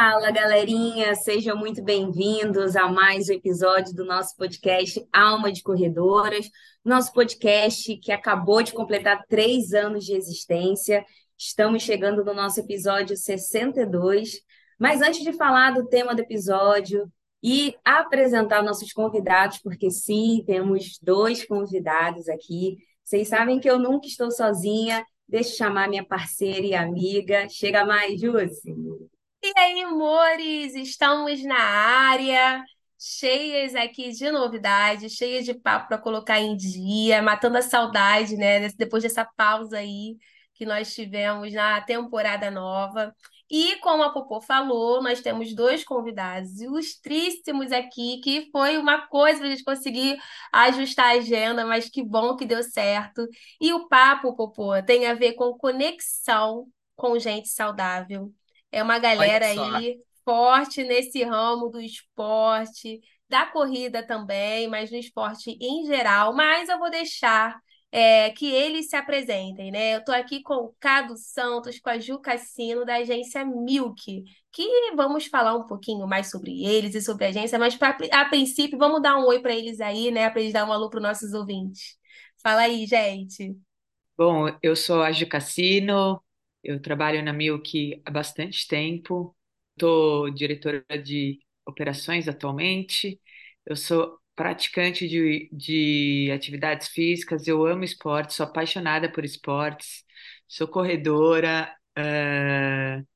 Fala, galerinha, sejam muito bem-vindos a mais um episódio do nosso podcast Alma de Corredoras, nosso podcast que acabou de completar três anos de existência. Estamos chegando no nosso episódio 62. Mas antes de falar do tema do episódio e apresentar nossos convidados, porque sim, temos dois convidados aqui. Vocês sabem que eu nunca estou sozinha. Deixa eu chamar minha parceira e amiga. Chega mais, Jússi. E aí, amores, estamos na área, cheias aqui de novidades, cheias de papo para colocar em dia, matando a saudade, né? Depois dessa pausa aí que nós tivemos na temporada nova. E como a Popô falou, nós temos dois convidados ilustríssimos aqui, que foi uma coisa para a gente conseguir ajustar a agenda, mas que bom que deu certo. E o papo, Popô, tem a ver com conexão com gente saudável. É uma galera aí forte nesse ramo do esporte, da corrida também, mas no esporte em geral. Mas eu vou deixar é, que eles se apresentem, né? Eu estou aqui com o Cado Santos, com a Ju Cassino, da agência Milk, que vamos falar um pouquinho mais sobre eles e sobre a agência, mas pra, a princípio vamos dar um oi para eles aí, né? Para eles dar um alô para os nossos ouvintes. Fala aí, gente. Bom, eu sou a Ju Cassino, eu trabalho na Milk há bastante tempo, estou diretora de operações atualmente, eu sou praticante de, de atividades físicas, eu amo esportes, sou apaixonada por esportes, sou corredora, uh,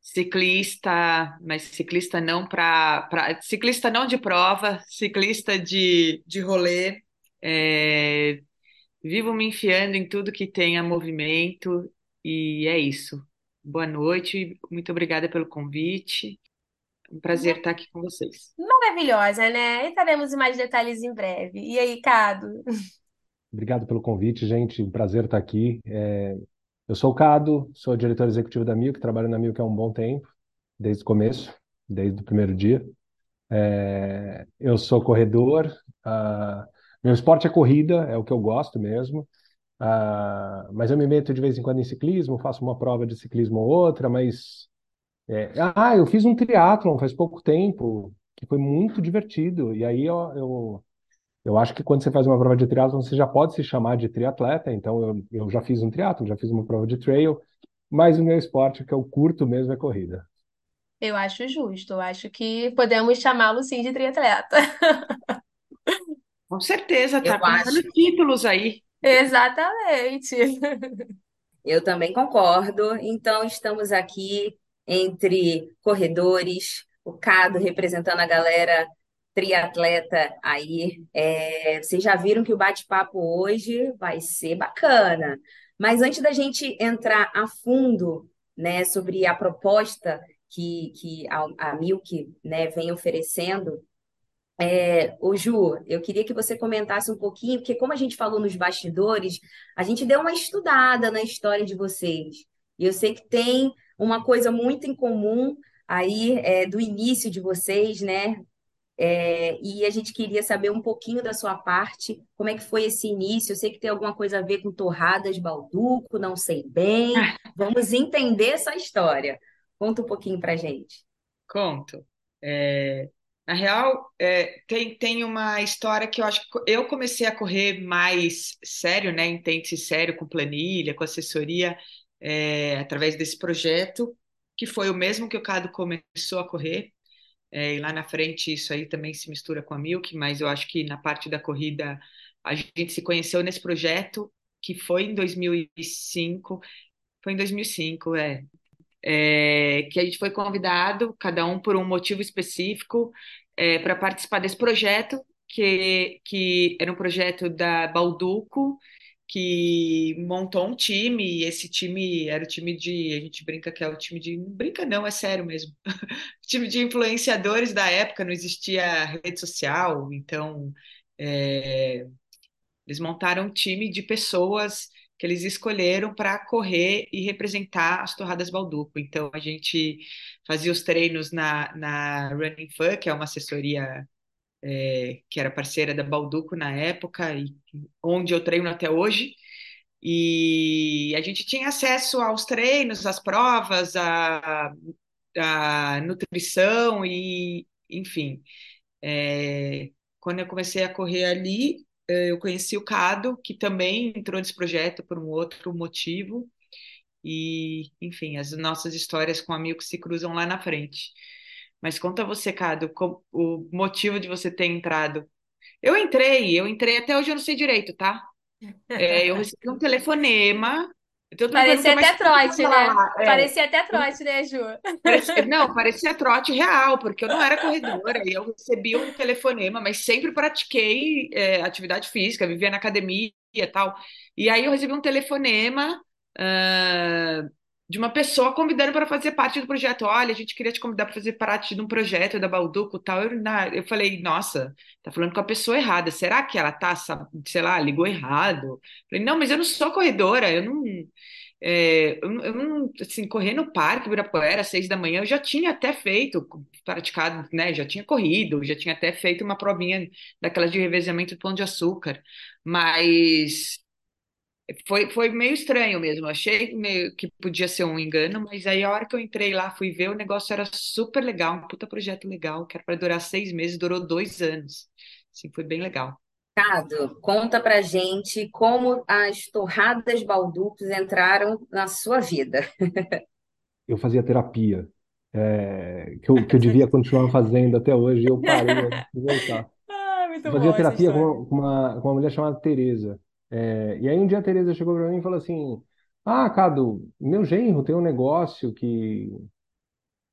ciclista, mas ciclista não para ciclista não de prova, ciclista de, de rolê. É, vivo me enfiando em tudo que tenha movimento e é isso. Boa noite, muito obrigada pelo convite. Um prazer estar aqui com vocês. Maravilhosa, né? E teremos mais detalhes em breve. E aí, Cado? Obrigado pelo convite, gente. Um prazer estar aqui. É... Eu sou o Cado, sou diretor executivo da Milk, trabalho na Milk há um bom tempo, desde o começo, desde o primeiro dia. É... Eu sou corredor. Uh... Meu esporte é corrida, é o que eu gosto mesmo. Ah, mas eu me meto de vez em quando em ciclismo, faço uma prova de ciclismo ou outra, mas. É, ah, eu fiz um triatlon faz pouco tempo, que foi muito divertido. E aí eu, eu, eu acho que quando você faz uma prova de triatlon, você já pode se chamar de triatleta. Então eu, eu já fiz um triatlon, já fiz uma prova de trail, mas o meu esporte que eu curto mesmo é corrida. Eu acho justo, eu acho que podemos chamá-lo sim de triatleta. Com certeza, tá com títulos aí. Exatamente. Eu também concordo. Então, estamos aqui entre corredores, o Cado representando a galera triatleta aí. É, vocês já viram que o bate-papo hoje vai ser bacana. Mas antes da gente entrar a fundo né, sobre a proposta que, que a, a Milk né, vem oferecendo, é, ô Ju, eu queria que você comentasse um pouquinho, porque como a gente falou nos bastidores, a gente deu uma estudada na história de vocês. E eu sei que tem uma coisa muito em comum aí é, do início de vocês, né? É, e a gente queria saber um pouquinho da sua parte, como é que foi esse início. Eu sei que tem alguma coisa a ver com torradas balduco, não sei bem. Vamos entender essa história. Conta um pouquinho para gente. Conto. É, na real, é, tem, tem uma história que eu acho que eu comecei a correr mais sério, né, intenso e sério, com planilha, com assessoria, é, através desse projeto, que foi o mesmo que o Cado começou a correr. É, e lá na frente isso aí também se mistura com a Milk, mas eu acho que na parte da corrida a gente se conheceu nesse projeto, que foi em 2005, foi em 2005, é, é, que a gente foi convidado, cada um por um motivo específico, é, para participar desse projeto, que, que era um projeto da Balduco, que montou um time, e esse time era o time de, a gente brinca que é o time de, não brinca não, é sério mesmo, time de influenciadores da época, não existia rede social, então é, eles montaram um time de pessoas que eles escolheram para correr e representar as Torradas Balduco. Então, a gente fazia os treinos na, na Running Fun, que é uma assessoria é, que era parceira da Balduco na época, e onde eu treino até hoje. E a gente tinha acesso aos treinos, às provas, a, a nutrição e, enfim, é, quando eu comecei a correr ali, eu conheci o Cado, que também entrou nesse projeto por um outro motivo, e, enfim, as nossas histórias com amigos se cruzam lá na frente. Mas conta você, Cado, o motivo de você ter entrado. Eu entrei, eu entrei até hoje eu não sei direito, tá? É, eu recebi um telefonema. Parecia até trote, né? É. Parecia até trote, né, Ju? Parecia, não, parecia trote real, porque eu não era corredora e eu recebi um telefonema, mas sempre pratiquei é, atividade física, vivia na academia e tal. E aí eu recebi um telefonema uh, de uma pessoa convidando para fazer parte do projeto. Olha, a gente queria te convidar para fazer parte de um projeto da Balduco e tal. Eu, na, eu falei, nossa, tá falando com a pessoa errada. Será que ela tá, sei lá, ligou errado? Falei, não, mas eu não sou corredora, eu não. É, eu, eu, não, assim, correr no parque Ibirapuera às seis da manhã, eu já tinha até feito, praticado, né, já tinha corrido, já tinha até feito uma provinha daquelas de revezamento do pão de açúcar, mas foi, foi meio estranho mesmo. Achei meio que podia ser um engano, mas aí a hora que eu entrei lá, fui ver, o negócio era super legal, um puta projeto legal, que era para durar seis meses, durou dois anos. Assim, foi bem legal. Cado, conta pra gente como as torradas balducos entraram na sua vida. eu fazia terapia, é, que, eu, que eu devia continuar fazendo até hoje, e eu parei de voltar. Ah, muito eu fazia terapia com uma, com uma mulher chamada Tereza. É, e aí um dia a Tereza chegou para mim e falou assim: Ah, Cado, meu genro tem um negócio que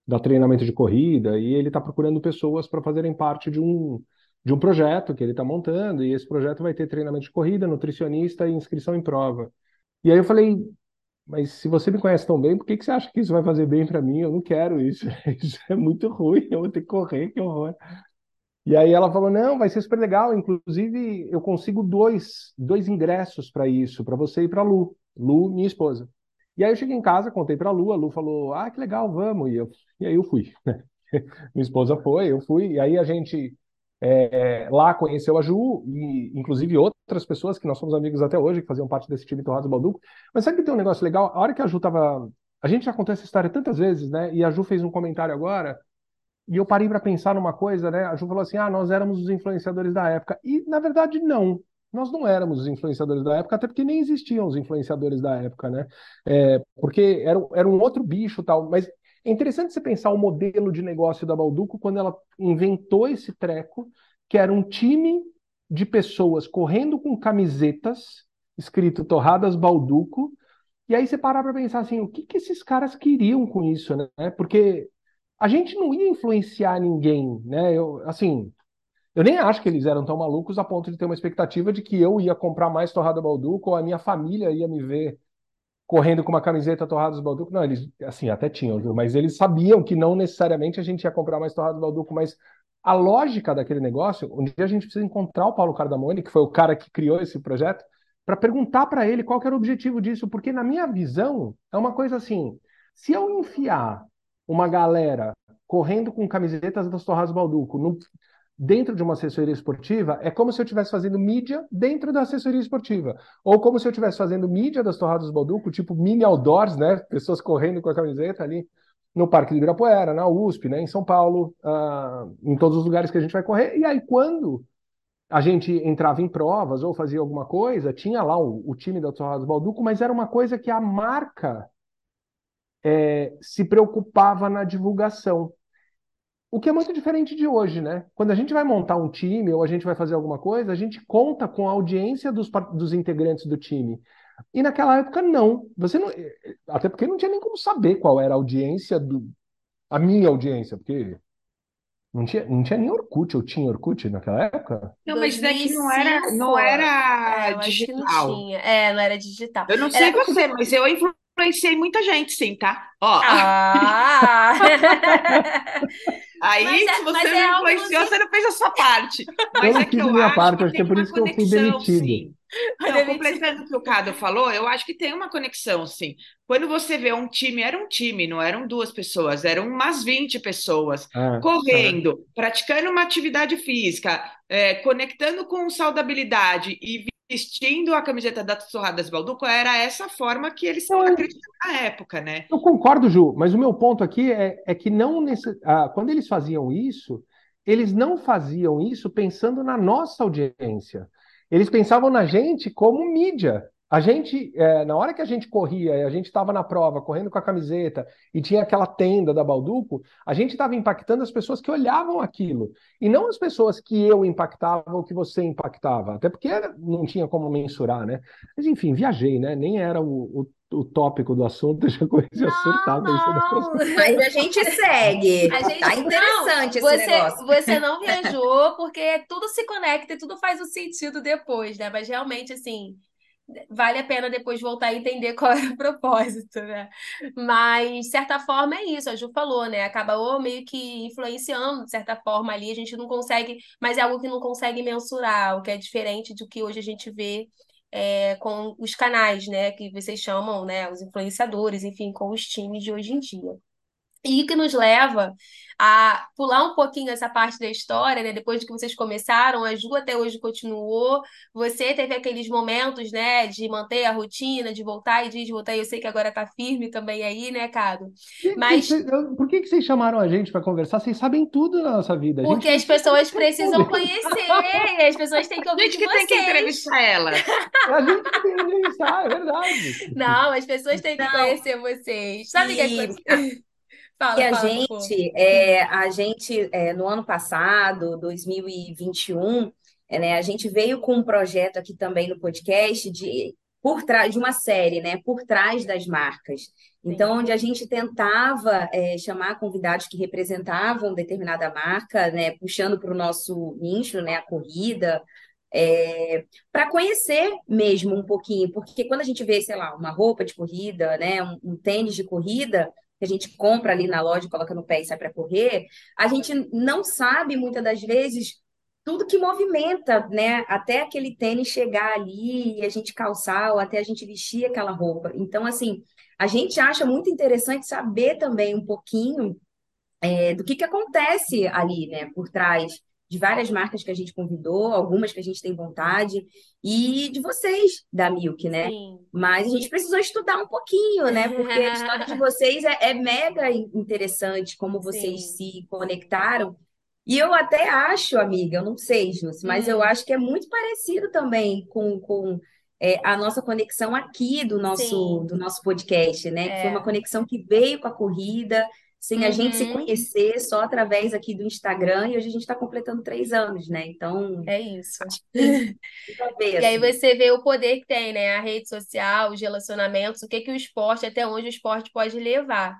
dá treinamento de corrida e ele está procurando pessoas para fazerem parte de um, de um projeto que ele está montando, e esse projeto vai ter treinamento de corrida, nutricionista e inscrição em prova. E aí eu falei, mas se você me conhece tão bem, por que que você acha que isso vai fazer bem para mim? Eu não quero isso, isso é muito ruim, eu vou ter que correr, que horror. E aí ela falou: não, vai ser super legal. Inclusive, eu consigo dois, dois ingressos para isso, para você e para Lu. Lu, minha esposa. E aí eu cheguei em casa, contei para Lu, a Lu falou: ah, que legal, vamos. E, eu, e aí eu fui. Né? minha esposa foi, eu fui. E aí a gente é, lá conheceu a Ju, e inclusive outras pessoas que nós somos amigos até hoje, que faziam parte desse time Torrados Balduco. Mas sabe que tem um negócio legal? A hora que a Ju tava. A gente já contou essa história tantas vezes, né? E a Ju fez um comentário agora e eu parei para pensar numa coisa, né? A Ju falou assim: ah, nós éramos os influenciadores da época. E, na verdade, não. Nós não éramos os influenciadores da época, até porque nem existiam os influenciadores da época, né? É, porque era, era um outro bicho tal. Mas é interessante você pensar o modelo de negócio da Balduco quando ela inventou esse treco, que era um time de pessoas correndo com camisetas escrito Torradas Balduco. E aí você parar para pensar assim, o que, que esses caras queriam com isso, né? Porque a gente não ia influenciar ninguém, né? Eu, assim, eu nem acho que eles eram tão malucos a ponto de ter uma expectativa de que eu ia comprar mais torrada balduco ou a minha família ia me ver correndo com uma camiseta torradas balduco. Não, eles, assim, até tinham, viu? Mas eles sabiam que não necessariamente a gente ia comprar mais torradas balduco, mas a lógica daquele negócio, um dia a gente precisa encontrar o Paulo Cardamone, que foi o cara que criou esse projeto, para perguntar para ele qual era o objetivo disso, porque na minha visão é uma coisa assim, se eu enfiar uma galera correndo com camisetas das Torradas Balduco no, dentro de uma assessoria esportiva, é como se eu estivesse fazendo mídia dentro da assessoria esportiva. Ou como se eu estivesse fazendo mídia das Torradas Balduco, tipo mini outdoors, né? Pessoas correndo com a camiseta ali no Parque do Ibirapuera, na USP, né? em São Paulo, uh, em todos os lugares que a gente vai correr. E aí, quando a gente entrava em provas ou fazia alguma coisa, tinha lá o, o time das Torradas Balduco, mas era uma coisa que a marca é, se preocupava na divulgação. O que é muito diferente de hoje, né? Quando a gente vai montar um time ou a gente vai fazer alguma coisa, a gente conta com a audiência dos, dos integrantes do time. E naquela época, não. Você não. Até porque não tinha nem como saber qual era a audiência do. A minha audiência, porque não tinha, não tinha nem Orkut, eu tinha Orkut naquela época? Não, mas daqui não era, não era é, digital. Não tinha. É, não era digital. Eu não sei era... você, mas eu influenciei muita gente, sim, tá? Ó. Ah. Aí, mas é, se você não é influenciou, você não fez a sua parte. Mas eu não é fiz a minha parte, acho que é por isso que eu fui demitido. Sim. Não, completando o que o Cado falou, eu acho que tem uma conexão, sim. Quando você vê um time, era um time, não eram duas pessoas, eram umas 20 pessoas ah, correndo, praticando uma atividade física, é, conectando com saudabilidade e vestindo a camiseta das Torradas Balduco, era essa forma que eles Não, acreditavam na época, né? Eu concordo, Ju, mas o meu ponto aqui é, é que não nesse, ah, quando eles faziam isso, eles não faziam isso pensando na nossa audiência. Eles pensavam na gente como mídia. A gente, eh, na hora que a gente corria, e a gente estava na prova, correndo com a camiseta, e tinha aquela tenda da Balduco, a gente estava impactando as pessoas que olhavam aquilo, e não as pessoas que eu impactava ou que você impactava, até porque não tinha como mensurar, né? Mas enfim, viajei, né? Nem era o, o, o tópico do assunto, já comecei a surtar pensando. Mas a gente segue. A gente, Tá interessante não, esse você, negócio. você não viajou porque tudo se conecta e tudo faz um sentido depois, né? Mas realmente, assim, vale a pena depois voltar e entender qual era o propósito, né? Mas, de certa forma, é isso, a Ju falou, né? Acabou meio que influenciando, de certa forma, ali, a gente não consegue, mas é algo que não consegue mensurar, o que é diferente do que hoje a gente vê é, com os canais, né? Que vocês chamam, né? Os influenciadores, enfim, com os times de hoje em dia. E que nos leva a pular um pouquinho essa parte da história, né? Depois que vocês começaram, a Ju até hoje continuou. Você teve aqueles momentos, né, de manter a rotina, de voltar e de voltar. E eu sei que agora tá firme também aí, né, Cado? Gente, Mas por que que vocês chamaram a gente para conversar? Vocês sabem tudo da nossa vida. A gente porque as pessoas precisam conhecer, as pessoas têm que A ouvir gente de que tem que vocês. entrevistar ela. A gente tem que entrevistar, é verdade. Não, as pessoas têm que Não, conhecer vocês. Sabe o que e acontece? E Fala, a fala, gente, é, a gente é, no ano passado, 2021, é, né, a gente veio com um projeto aqui também no podcast de por trás de uma série, né, por trás das marcas. Então, Sim. onde a gente tentava é, chamar convidados que representavam determinada marca, né, puxando para o nosso nicho, né, a corrida, para conhecer mesmo um pouquinho, porque quando a gente vê, sei lá, uma roupa de corrida, né, um, um tênis de corrida, que a gente compra ali na loja, coloca no pé e sai para correr, a gente não sabe muitas das vezes tudo que movimenta, né, até aquele tênis chegar ali e a gente calçar ou até a gente vestir aquela roupa. Então, assim, a gente acha muito interessante saber também um pouquinho é, do que que acontece ali, né, por trás de várias marcas que a gente convidou, algumas que a gente tem vontade, e de vocês, da Milk, né? Sim. Mas a gente precisou estudar um pouquinho, né? Porque a história de vocês é, é mega interessante, como vocês Sim. se conectaram. E eu até acho, amiga, eu não sei, Jus, mas eu Hum. acho que é muito parecido também com, com é, a nossa conexão aqui do nosso, Sim. do nosso podcast, né? Que foi uma É. conexão que veio com a corrida, sem a gente se Uhum. conhecer, só através aqui do Instagram, e hoje a gente está completando três anos, né? Então, É isso. ver, E aí assim. você vê o poder que tem, né? A rede social, os relacionamentos, o que que o esporte, até onde o esporte pode levar.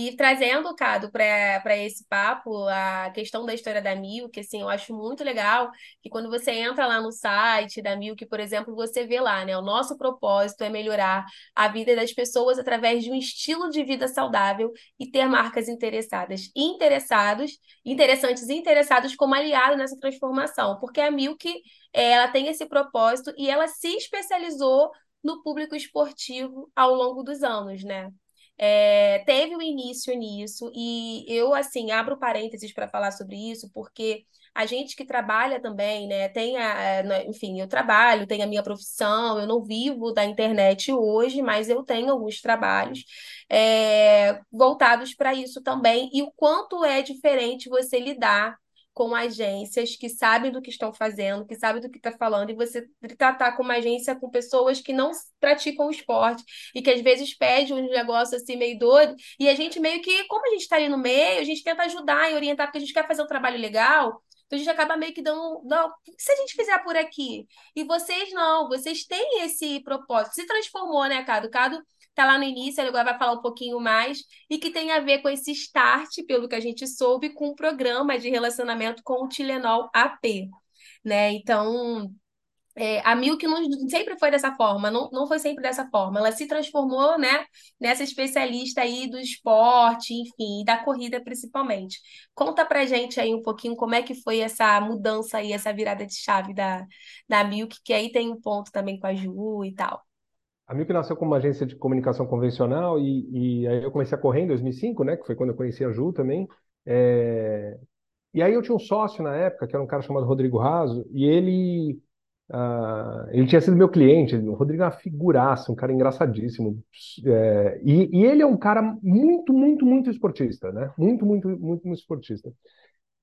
E trazendo, Cado, para esse papo, a questão da história da Milk, assim, eu acho muito legal que quando você entra lá no site da Milk, por exemplo, você vê lá, né? O nosso propósito é melhorar a vida das pessoas através de um estilo de vida saudável e ter marcas interessadas interessados, interessantes e interessados como aliado nessa transformação, porque a Milk ela tem esse propósito e ela se especializou no público esportivo ao longo dos anos, né? É, teve um início nisso e eu, assim, abro parênteses para falar sobre isso, porque a gente que trabalha também, né, tem a, a- enfim, eu trabalho, tenho a minha profissão, eu não vivo da internet hoje, mas eu tenho alguns trabalhos é, voltados para isso também, e o quanto é diferente você lidar com agências que sabem do que estão fazendo, que sabem do que está falando, e você tratar com uma agência com pessoas que não praticam o esporte e que às vezes pede um negócio assim meio doido, e a gente meio que, como a gente está ali no meio, a gente tenta ajudar e orientar, porque a gente quer fazer um trabalho legal. Então a gente acaba meio que dando, não, se a gente fizer por aqui? E vocês não, vocês têm esse propósito. Se transformou, né, Cado? Cado tá lá no início, ele agora vai falar um pouquinho mais, e que tem a ver com esse start, pelo que a gente soube, com o programa de relacionamento com o Tilenol AP, né? Então, é, a Milk não sempre foi dessa forma, não, não foi sempre dessa forma. Ela se transformou, né, nessa especialista aí do esporte, enfim, da corrida principalmente. Conta pra gente aí um pouquinho como é que foi essa mudança aí, essa virada de chave da, da Milk, que aí tem um ponto também com a Ju e tal. A Milk nasceu como uma agência de comunicação convencional e, e aí eu comecei a correr em 2005, né? Que foi quando eu conheci a Ju também. É, E aí eu tinha um sócio na época, que era um cara chamado Rodrigo Raso, e ele Uh, ele tinha sido meu cliente, o Rodrigo é uma figuraça, um cara engraçadíssimo. É, e, e, ele é um cara muito, muito, muito esportista, né? Muito, muito, muito, muito esportista.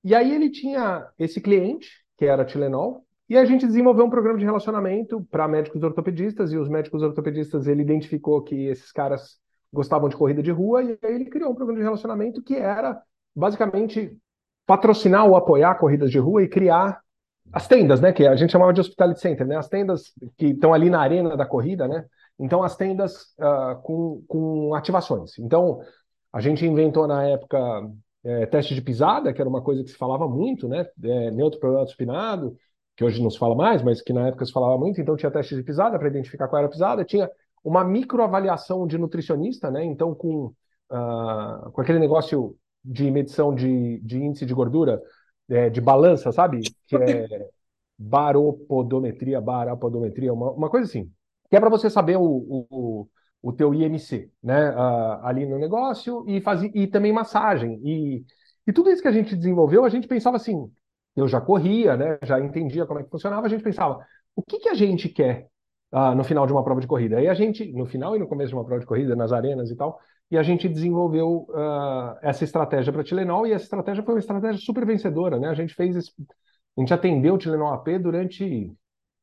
E aí ele tinha esse cliente, que era Tilenol, e a gente desenvolveu um programa de relacionamento para médicos ortopedistas, e os médicos ortopedistas, ele identificou que esses caras gostavam de corrida de rua, e aí ele criou um programa de relacionamento que era, basicamente, patrocinar ou apoiar corridas de rua e criar as tendas, né, que a gente chamava de hospitality center, né, as tendas que estão ali na arena da corrida, né, então as tendas uh, com, com ativações. Então a gente inventou na época é, teste de pisada, que era uma coisa que se falava muito, né, é, neutro problema supinado, que hoje não se fala mais, mas que na época se falava muito, então tinha teste de pisada para identificar qual era a pisada, tinha uma microavaliação de nutricionista, né, então com, uh, com aquele negócio de medição de, de índice de gordura, é, de balança, sabe? Que é baropodometria, barapodometria, uma, uma coisa assim. Que é para você saber o, o, o teu IMC, né? Uh, ali no negócio e fazer e também massagem. E, e tudo isso que a gente desenvolveu, a gente pensava assim, eu já corria, né? Já entendia como é que funcionava, a gente pensava, o que, que a gente quer uh, no final de uma prova de corrida? Aí a gente, no final e no começo de uma prova de corrida, nas arenas e tal, e a gente desenvolveu uh, essa estratégia para Tilenol, e essa estratégia foi uma estratégia super vencedora, né? A gente fez esse, a gente atendeu o Tilenol AP durante,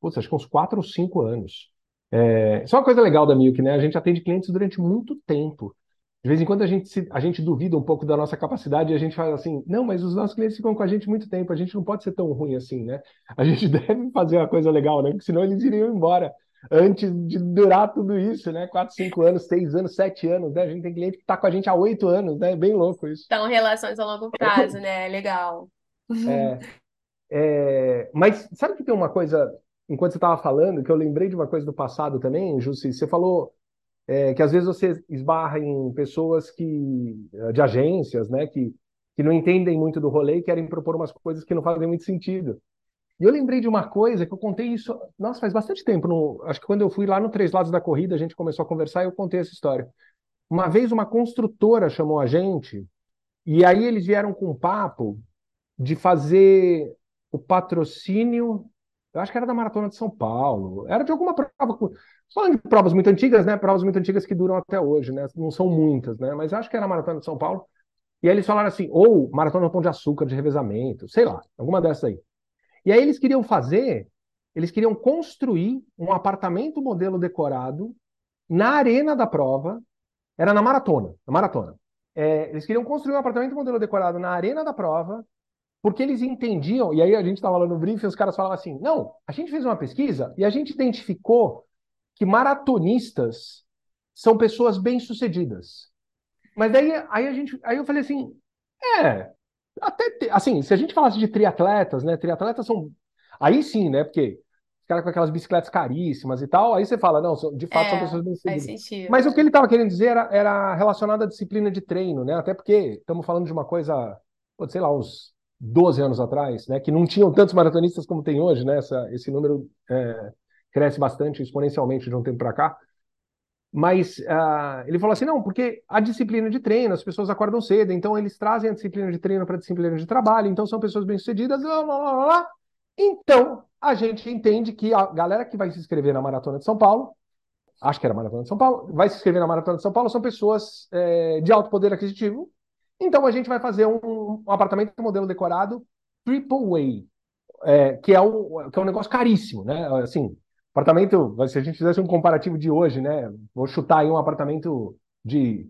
putz, acho que uns quatro ou cinco anos. É, isso é uma coisa legal da Milk, né? A gente atende clientes durante muito tempo. De vez em quando a gente, se, a gente duvida um pouco da nossa capacidade e a gente fala assim, não, mas os nossos clientes ficam com a gente muito tempo, a gente não pode ser tão ruim assim, né? A gente deve fazer uma coisa legal, né? Porque senão eles iriam embora antes de durar tudo isso, né? Quatro, cinco anos, seis anos, sete anos, né? A gente tem cliente que está com a gente há oito anos, né? Bem louco isso. Então, relações a longo prazo, né? Legal. É, é, mas sabe que tem uma coisa, enquanto você estava falando, que eu lembrei de uma coisa do passado também, Jussi, você falou é, que às vezes você esbarra em pessoas que, de agências, né, que, que não entendem muito do rolê e querem propor umas coisas que não fazem muito sentido. E eu lembrei de uma coisa que eu contei isso, nossa, faz bastante tempo. No, acho que quando eu fui lá no Três Lados da Corrida, a gente começou a conversar e eu contei essa história. Uma vez uma construtora chamou a gente e aí eles vieram com um papo de fazer o patrocínio, eu acho que era da Maratona de São Paulo, era de alguma prova, falando de provas muito antigas, né? Provas muito antigas que duram até hoje, né? Não são muitas, né? Mas acho que era a Maratona de São Paulo. E aí eles falaram assim, ou Maratona do Pão de Açúcar de revezamento, sei lá, alguma dessas aí. E aí eles queriam fazer, eles queriam construir um apartamento modelo decorado na arena da prova, era na maratona, na maratona. É, eles queriam construir um apartamento modelo decorado na arena da prova, porque eles entendiam, e aí a gente estava lá no briefing, os caras falavam assim, não, a gente fez uma pesquisa e a gente identificou que maratonistas são pessoas bem-sucedidas. Mas daí aí a gente, aí eu falei assim, é, até, assim, se a gente falasse de triatletas, né? Triatletas são. Aí sim, né? Porque os caras com aquelas bicicletas caríssimas e tal, aí você fala, não, de fato é, são pessoas bem sucedidas. Mas o que ele estava querendo dizer era, era relacionado à disciplina de treino, né? Até porque estamos falando de uma coisa, sei lá, uns 12 anos atrás, né? Que não tinham tantos maratonistas como tem hoje, né? Essa, esse número é, cresce bastante exponencialmente de um tempo para cá. Mas uh, ele falou assim: não, porque a disciplina de treino, as pessoas acordam cedo, então eles trazem a disciplina de treino para a disciplina de trabalho, então são pessoas bem-sucedidas, lá, lá, lá, lá. Então, a gente entende que a galera que vai se inscrever na Maratona de São Paulo, acho que era a Maratona de São Paulo, vai se inscrever na Maratona de São Paulo, são pessoas é, de alto poder aquisitivo. Então, a gente vai fazer um, um apartamento modelo decorado Triple Way, é, que, é um, que é um negócio caríssimo, né? Assim, Apartamento, se a gente fizesse um comparativo de hoje, né? Vou chutar aí um apartamento de.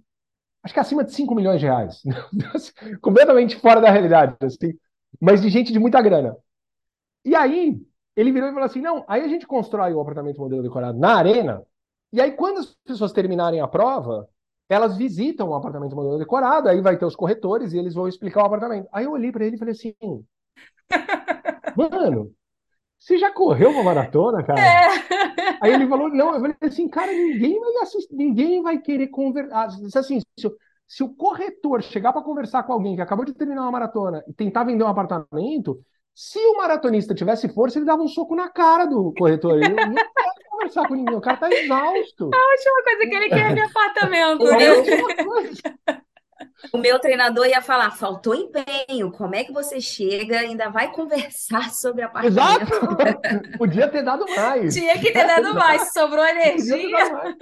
Acho que acima de 5 milhões de reais. Completamente fora da realidade, assim. Mas de gente de muita grana. E aí, ele virou e falou assim: não, aí a gente constrói o apartamento modelo decorado na arena. E aí, quando as pessoas terminarem a prova, elas visitam o apartamento modelo decorado, aí vai ter os corretores e eles vão explicar o apartamento. Aí eu olhei para ele e falei assim: mano, você já correu uma maratona, cara? É. Aí ele falou, não, eu falei assim, cara, ninguém vai assistir, ninguém vai querer conversar. Ah, assim, se, se, o corretor chegar para conversar com alguém que acabou de terminar uma maratona e tentar vender um apartamento, se o maratonista tivesse força, ele dava um soco na cara do corretor. Ele não quer conversar com ninguém, o cara tá exausto. A última coisa que ele quer é de apartamento. É a última coisa. O meu treinador ia falar: faltou empenho. Como é que você chega ainda vai conversar sobre apartamento? Exato! Podia ter dado mais. Tinha que ter dado mais, sobrou energia.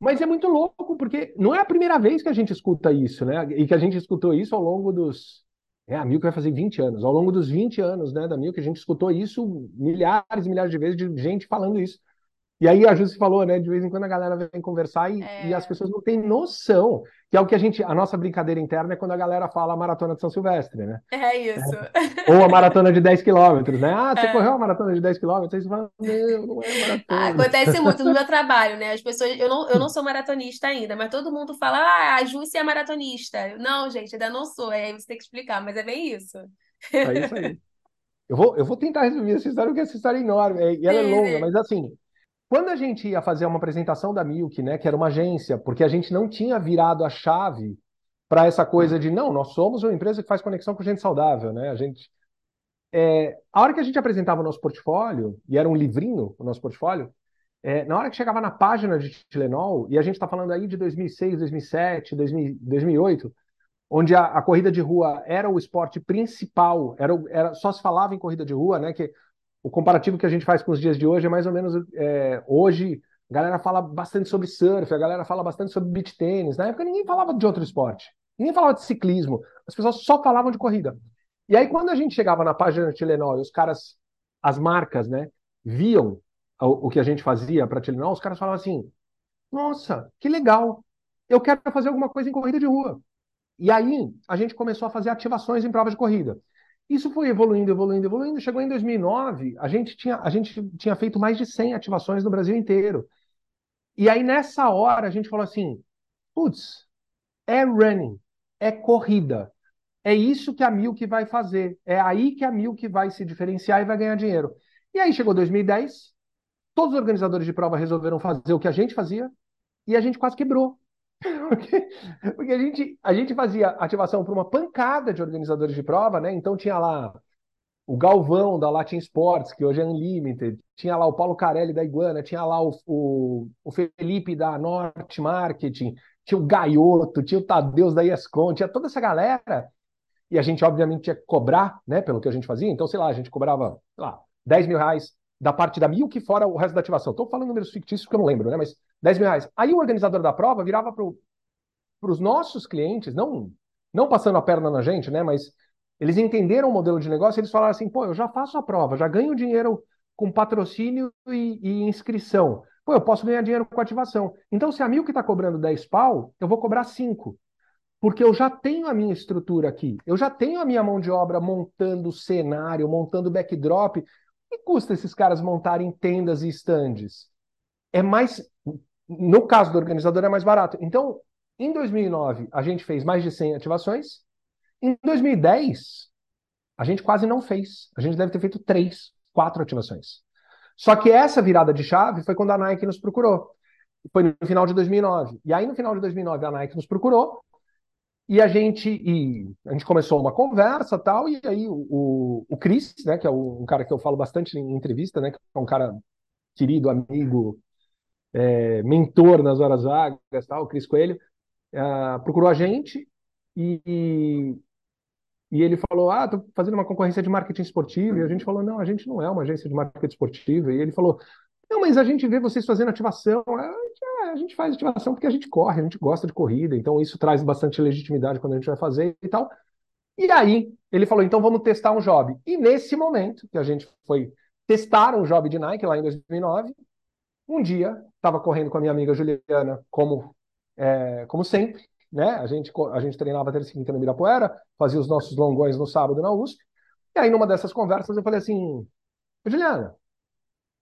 Mas é muito louco, porque não é a primeira vez que a gente escuta isso, né? E que a gente escutou isso ao longo dos. É, a Milk vai fazer 20 anos. Ao longo dos 20 anos, né, da Milk, a gente escutou isso milhares e milhares de vezes de gente falando isso. E aí a Jússi falou, né? De vez em quando a galera vem conversar e, É. e as pessoas não têm noção. Que é o que a gente. A nossa brincadeira interna é quando a galera fala a maratona de São Silvestre, né? É isso. Ou a maratona de 10 quilômetros, né? Ah, você É. correu a maratona de 10 quilômetros? Aí você fala, não, não é maratona. Acontece muito no meu trabalho, né? As pessoas, eu não, eu não sou maratonista ainda, mas todo mundo fala, ah, a Jússia é maratonista. Eu, Não, gente, ainda não sou. Aí você tem que explicar, mas é bem isso. É isso aí. Eu vou, eu vou tentar resumir essa história, porque essa história é enorme, é- e ela é longa, sim. mas assim, quando a gente ia fazer uma apresentação da Milk, né, que era uma agência, porque a gente não tinha virado a chave para essa coisa de, não, nós somos uma empresa que faz conexão com gente saudável, né? A gente, é, a hora que a gente apresentava o nosso portfólio, e era um livrinho o nosso portfólio, é, na hora que chegava na página de Tilenol, e a gente está falando aí de 2006, 2007, 2000, 2008, onde a, a corrida de rua era o esporte principal, era, era só se falava em corrida de rua, né? Que o comparativo que a gente faz com os dias de hoje é mais ou menos é, hoje a galera fala bastante sobre surf, a galera fala bastante sobre beach tênis. Na época ninguém falava de outro esporte, ninguém falava de ciclismo, as pessoas só falavam de corrida. E aí quando a gente chegava na página da Tilenol e os caras, as marcas, né, viam o, o que a gente fazia para Tilenol, os caras falavam assim: Nossa, que legal! Eu quero fazer alguma coisa em corrida de rua. E aí a gente começou a fazer ativações em prova de corrida. Isso foi evoluindo, evoluindo, evoluindo. Chegou em 2009, a gente tinha, a gente tinha feito mais de 100 ativações no Brasil inteiro. E aí nessa hora a gente falou assim: putz, é running, é corrida. É isso que a Milk vai fazer. É aí que a Milk vai se diferenciar e vai ganhar dinheiro. E aí chegou 2010, todos os organizadores de prova resolveram fazer o que a gente fazia e a gente quase quebrou. Porque, porque a gente, a gente fazia ativação para uma pancada de organizadores de prova, né? Então tinha lá o Galvão da Latin Sports, que hoje é Unlimited, tinha lá o Paulo Carelli da Iguana, tinha lá o, o, o Felipe da Norte Marketing, tinha o Gaioto, tinha o Tadeus da ESCOM, tinha toda essa galera. E a gente, obviamente, tinha que cobrar, né, pelo que a gente fazia. Então, sei lá, a gente cobrava, sei lá, 10 mil reais da parte da Milk fora o resto da ativação. Estou falando números fictícios porque eu não lembro, né? Mas 10 mil reais. Aí o organizador da prova virava para os nossos clientes, não, não passando a perna na gente, né? Mas eles entenderam o modelo de negócio e eles falaram assim: pô, eu já faço a prova, já ganho dinheiro com patrocínio e, e inscrição. Pô, eu posso ganhar dinheiro com ativação. Então, se a Milk está cobrando 10 pau, eu vou cobrar 5 porque eu já tenho a minha estrutura aqui, eu já tenho a minha mão de obra montando cenário, montando backdrop. E custa esses caras montarem tendas e estandes? É mais, no caso do organizador, é mais barato. Então, em 2009, a gente fez mais de 100 ativações. Em 2010, a gente quase não fez. A gente deve ter feito três, quatro ativações. Só que essa virada de chave foi quando a Nike nos procurou. Foi no final de 2009. E aí, no final de 2009, a Nike nos procurou e a gente, e a gente começou uma conversa tal, e aí o, o, o Cris, né, que é um cara que eu falo bastante em entrevista, né, que é um cara querido, amigo, é, mentor nas horas vagas, tal, o Cris Coelho, uh, procurou a gente e, e, e, ele falou, ah, tô fazendo uma concorrência de marketing esportivo, e a gente falou, não, a gente não é uma agência de marketing esportivo, e ele falou, não, mas a gente vê vocês fazendo ativação, a gente faz ativação porque a gente corre, a gente gosta de corrida, então isso traz bastante legitimidade quando a gente vai fazer e tal. E aí ele falou, então vamos testar um job. E nesse momento que a gente foi testar um job de Nike lá em 2009, um dia estava correndo com a minha amiga Juliana, como é, como sempre, né? A gente a gente treinava terça e quinta no Ibirapuera, fazia os nossos longões no sábado na USP. E aí numa dessas conversas eu falei assim, Juliana,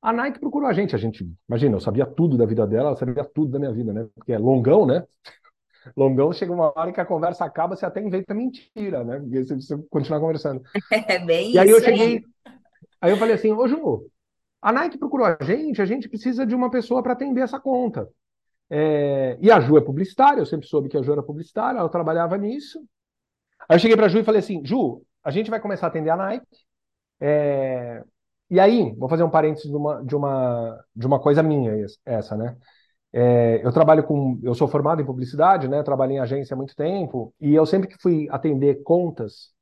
a Nike procurou a gente, a gente, imagina, eu sabia tudo da vida dela, ela sabia tudo da minha vida, né? Porque é longão, né? Longão chega uma hora que a conversa acaba, você até inventa mentira, né? Porque você precisa continuar conversando. É bem e aí isso eu cheguei, aí eu falei assim, ô Ju, a Nike procurou a gente, a gente precisa de uma pessoa para atender essa conta. É... E a Ju é publicitária, eu sempre soube que a Ju era publicitária, ela trabalhava nisso. Aí eu cheguei para a Ju e falei assim, Ju, a gente vai começar a atender a Nike. É... E aí, vou fazer um parênteses de uma, de uma, de uma coisa minha, essa, né? É, eu trabalho com, eu sou formado em publicidade, né? Trabalho em agência há muito tempo e eu sempre que fui atender contas,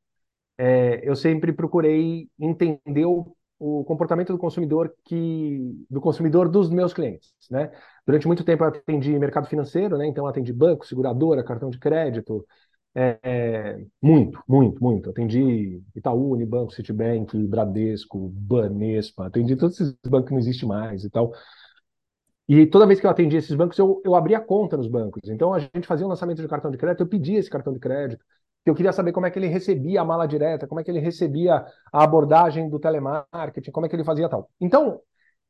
é, eu sempre procurei entender o, o, comportamento do consumidor que, do consumidor dos meus clientes, né? Durante muito tempo eu atendi mercado financeiro, né? Então atendi banco, seguradora, cartão de crédito, é, muito, muito, muito. Atendi Itaú, Unibanco, Citibank, Bradesco, Banespa, atendi todos esses bancos que não existem mais e tal. E toda vez que eu atendia esses bancos, eu, eu abria conta nos bancos. Então a gente fazia um lançamento de cartão de crédito, eu pedia esse cartão de crédito, que eu queria saber como é que ele recebia a mala direta, como é que ele recebia a abordagem do telemarketing, como é que ele fazia tal. Então,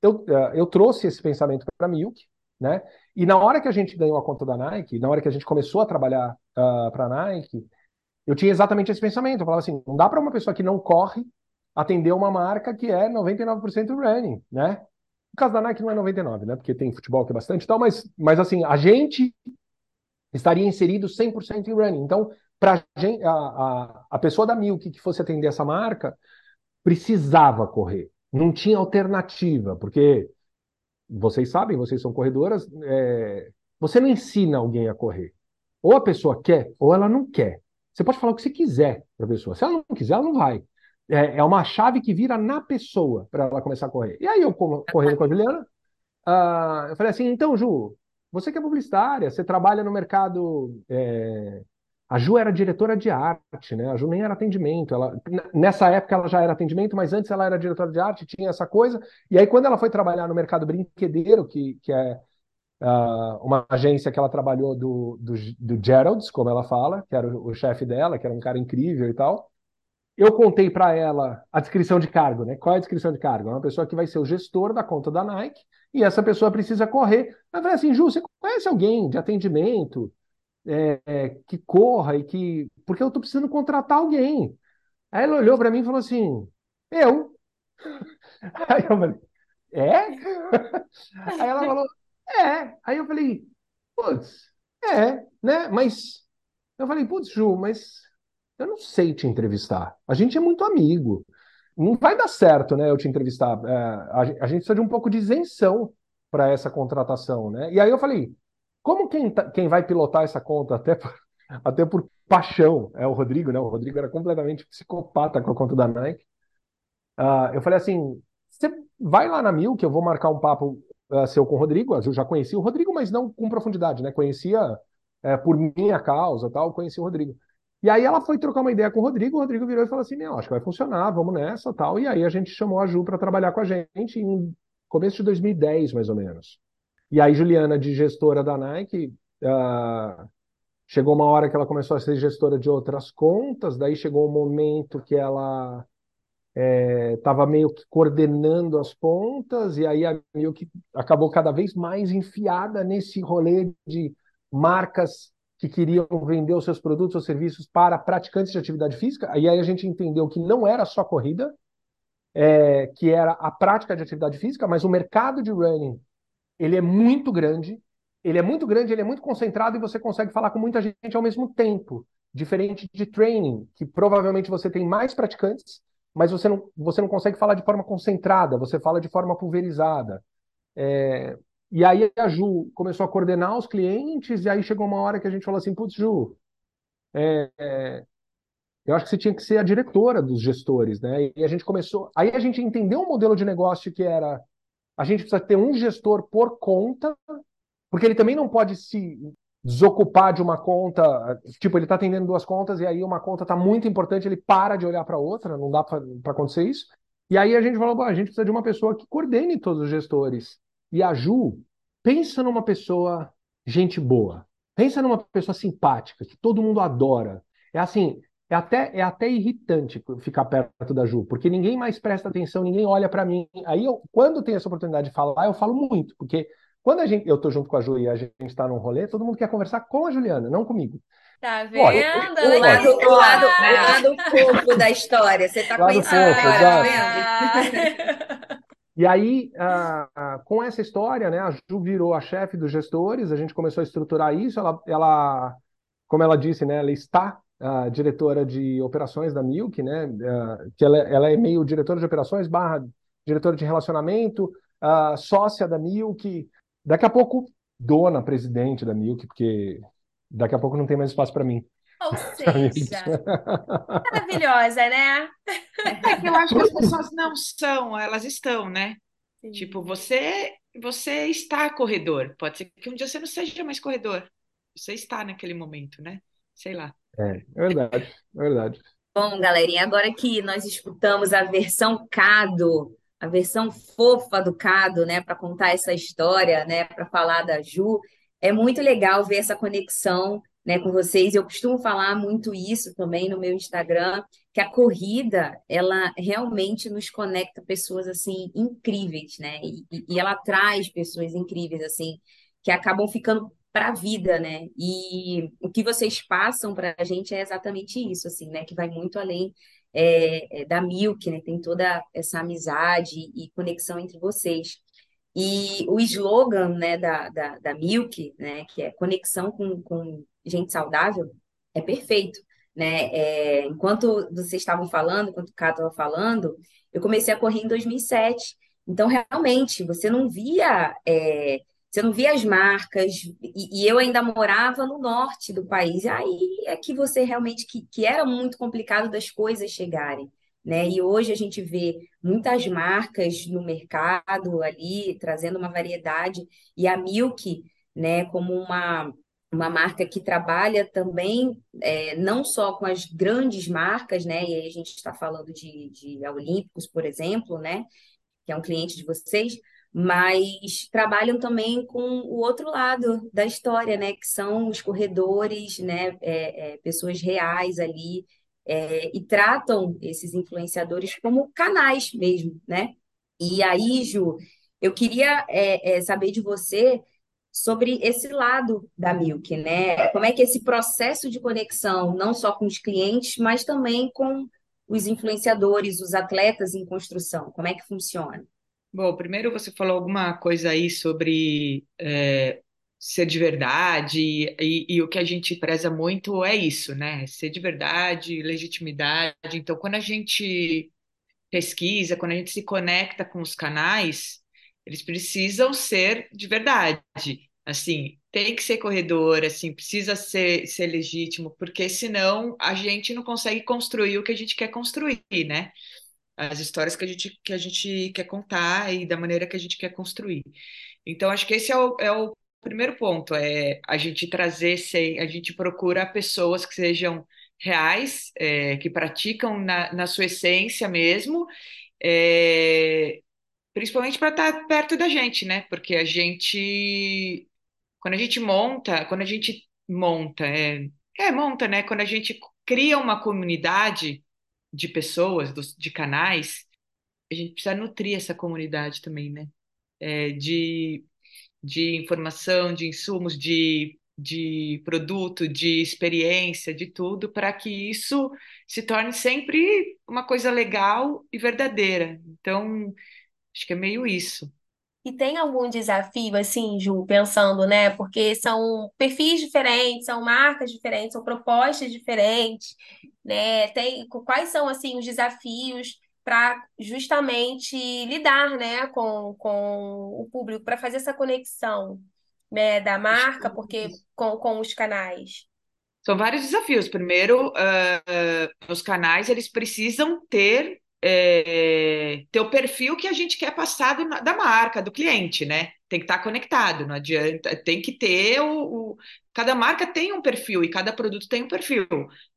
eu, eh, eu trouxe esse pensamento para a Milk, né? E na hora que a gente ganhou a conta da Nike, na hora que a gente começou a trabalhar uh, ah, para a Nike, eu tinha exatamente esse pensamento. Eu falava assim, não dá para uma pessoa que não corre atender uma marca que é 99% running, né? No caso da Nike não é 99, né? Porque tem futebol que é bastante e tal, mas, mas assim, a gente estaria inserido 100% em running. Então, para a, a, a pessoa da Milk que fosse atender essa marca, precisava correr. Não tinha alternativa, porque vocês sabem, vocês são corredoras, é, você não ensina alguém a correr. Ou a pessoa quer, ou ela não quer. Você pode falar o que você quiser para a pessoa. Se ela não quiser, ela não vai. É, é uma chave que vira na pessoa para ela começar a correr. E aí eu correndo com a Juliana, uh, eu falei assim, então, Ju, você que é publicitária, você trabalha no mercado é, a Ju era diretora de arte, né? A Ju nem era atendimento. Ela, nessa época ela já era atendimento, mas antes ela era diretora de arte, tinha essa coisa. E aí, quando ela foi trabalhar no mercado brinquedeiro, que, que é uh, uma agência que ela trabalhou do, do, do Geralds, como ela fala, que era o, o chefe dela, que era um cara incrível e tal. Eu contei para ela a descrição de cargo, né? Qual é a descrição de cargo? É uma pessoa que vai ser o gestor da conta da Nike e essa pessoa precisa correr. Eu falei assim, Ju, você conhece alguém de atendimento? É, é, que corra e que. Porque eu estou precisando contratar alguém. Aí ela olhou para mim e falou assim: Eu? Aí eu falei: É? Aí ela falou: É. Aí eu falei: Putz, é, né? Mas. Eu falei: Putz, Ju, mas eu não sei te entrevistar. A gente é muito amigo. Não vai dar certo, né? Eu te entrevistar. É, a, a gente precisa de um pouco de isenção para essa contratação, né? E aí eu falei: como quem, tá, quem vai pilotar essa conta, até por, até por paixão, é o Rodrigo, né? O Rodrigo era completamente psicopata com a conta da Nike. Uh, eu falei assim: você vai lá na Mil, que eu vou marcar um papo uh, seu com o Rodrigo. Eu já conhecia o Rodrigo, mas não com profundidade, né? Conhecia uh, por minha causa tal, conhecia o Rodrigo. E aí ela foi trocar uma ideia com o Rodrigo, o Rodrigo virou e falou assim: Meu, acho que vai funcionar, vamos nessa tal. E aí a gente chamou a Ju para trabalhar com a gente em começo de 2010, mais ou menos. E aí, Juliana, de gestora da Nike, uh, chegou uma hora que ela começou a ser gestora de outras contas, daí chegou um momento que ela estava é, meio que coordenando as pontas, e aí a que acabou cada vez mais enfiada nesse rolê de marcas que queriam vender os seus produtos ou serviços para praticantes de atividade física. E aí a gente entendeu que não era só corrida, é, que era a prática de atividade física, mas o mercado de running ele é muito grande, ele é muito grande, ele é muito concentrado e você consegue falar com muita gente ao mesmo tempo. Diferente de training, que provavelmente você tem mais praticantes, mas você não, você não consegue falar de forma concentrada, você fala de forma pulverizada. É, e aí a Ju começou a coordenar os clientes, e aí chegou uma hora que a gente falou assim: putz, Ju, é, é, eu acho que você tinha que ser a diretora dos gestores, né? E a gente começou. Aí a gente entendeu um modelo de negócio que era a gente precisa ter um gestor por conta, porque ele também não pode se desocupar de uma conta, tipo, ele está atendendo duas contas e aí uma conta está muito importante, ele para de olhar para outra, não dá para acontecer isso. E aí a gente falou, a gente precisa de uma pessoa que coordene todos os gestores. E a Ju, pensa numa pessoa gente boa, pensa numa pessoa simpática, que todo mundo adora. É assim, é até, é até irritante ficar perto da Ju, porque ninguém mais presta atenção, ninguém olha para mim. Aí, eu, quando tem essa oportunidade de falar, eu falo muito, porque quando a gente, eu tô junto com a Ju e a gente está num rolê, todo mundo quer conversar com a Juliana, não comigo. Tá vendo? Olha, o, lado, o, lado, o lado fofo da história. Você tá conhecendo agora, tá vendo? E aí, com essa história, né, a Ju virou a chefe dos gestores, a gente começou a estruturar isso, ela, ela como ela disse, né, ela está a diretora de operações da Milk, né? que ela, ela, é meio diretora de operações barra diretora de relacionamento, sócia da Milk. Daqui a pouco dona, presidente da Milk, porque daqui a pouco não tem mais espaço para mim. Ou seja, maravilhosa, né? É que eu acho que as pessoas não são, elas estão, né? Sim. Tipo, você, você está corredor. Pode ser que um dia você não seja mais corredor. Você está naquele momento, né? Sei lá. É, é verdade, é verdade. Bom, galerinha, agora que nós escutamos a versão Cado, a versão fofa do Cado, né, para contar essa história, né, para falar da Ju, é muito legal ver essa conexão, né, com vocês. Eu costumo falar muito isso também no meu Instagram, que a corrida, ela realmente nos conecta pessoas assim incríveis, né? E, e ela traz pessoas incríveis assim que acabam ficando para a vida, né? E o que vocês passam para a gente é exatamente isso, assim, né? Que vai muito além é, da Milk, né? Tem toda essa amizade e conexão entre vocês. E o slogan, né, da, da, da Milk, né, que é conexão com, com gente saudável, é perfeito, né? É, enquanto vocês estavam falando, enquanto o Cato estava falando, eu comecei a correr em 2007. Então, realmente, você não via é, você não via as marcas, e, e, eu ainda morava no norte do país, aí é que você realmente, que, que era muito complicado das coisas chegarem, né? E hoje a gente vê muitas marcas no mercado ali, trazendo uma variedade, e a Milk, né, como uma, uma marca que trabalha também, é, não só com as grandes marcas, né? E aí a gente está falando de, de Olímpicos, por exemplo, né? Que é um cliente de vocês, mas trabalham também com o outro lado da história, né? Que são os corredores, né? É, é, pessoas reais ali, é, e tratam esses influenciadores como canais mesmo, né? E aí, Ju, eu queria é, é, saber de você sobre esse lado da Milk, né? Como é que esse processo de conexão, não só com os clientes, mas também com os influenciadores, os atletas em construção, como é que funciona? Bom, primeiro você falou alguma coisa aí sobre é, ser de verdade, e, e, o que a gente preza muito é isso, né? Ser de verdade, legitimidade. Então, quando a gente pesquisa, quando a gente se conecta com os canais, eles precisam ser de verdade. Assim, tem que ser corredor, assim, precisa ser, ser legítimo, porque senão a gente não consegue construir o que a gente quer construir, né? As histórias que a gente, que a gente quer contar e da maneira que a gente quer construir. Então, acho que esse é o, é o primeiro ponto, é a gente trazer, a gente procura pessoas que sejam reais, é, que praticam na, na sua essência mesmo, é, principalmente para estar perto da gente, né? Porque a gente, quando a gente monta, quando a gente monta, é, é monta, né? Quando a gente cria uma comunidade, de pessoas, dos, de canais, a gente precisa nutrir essa comunidade também, né? É, de, de informação, de insumos, de, de produto, de experiência, de tudo, para que isso se torne sempre uma coisa legal e verdadeira. Então, acho que é meio isso. E tem algum desafio, assim, Ju, pensando, né? Porque são perfis diferentes, são marcas diferentes, são propostas diferentes, né? Tem, quais são, assim, os desafios para justamente lidar, né, com, com o público, para fazer essa conexão, né, da marca, porque com, com os canais? São vários desafios. Primeiro, uh, os canais, eles precisam ter é, ter o perfil que a gente quer passar do, da marca, do cliente, né? Tem que estar conectado, não adianta, tem que ter o, o cada marca tem um perfil e cada produto tem um perfil.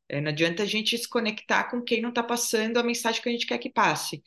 É, não adianta a gente se conectar com quem não está passando a mensagem que a gente quer que passe.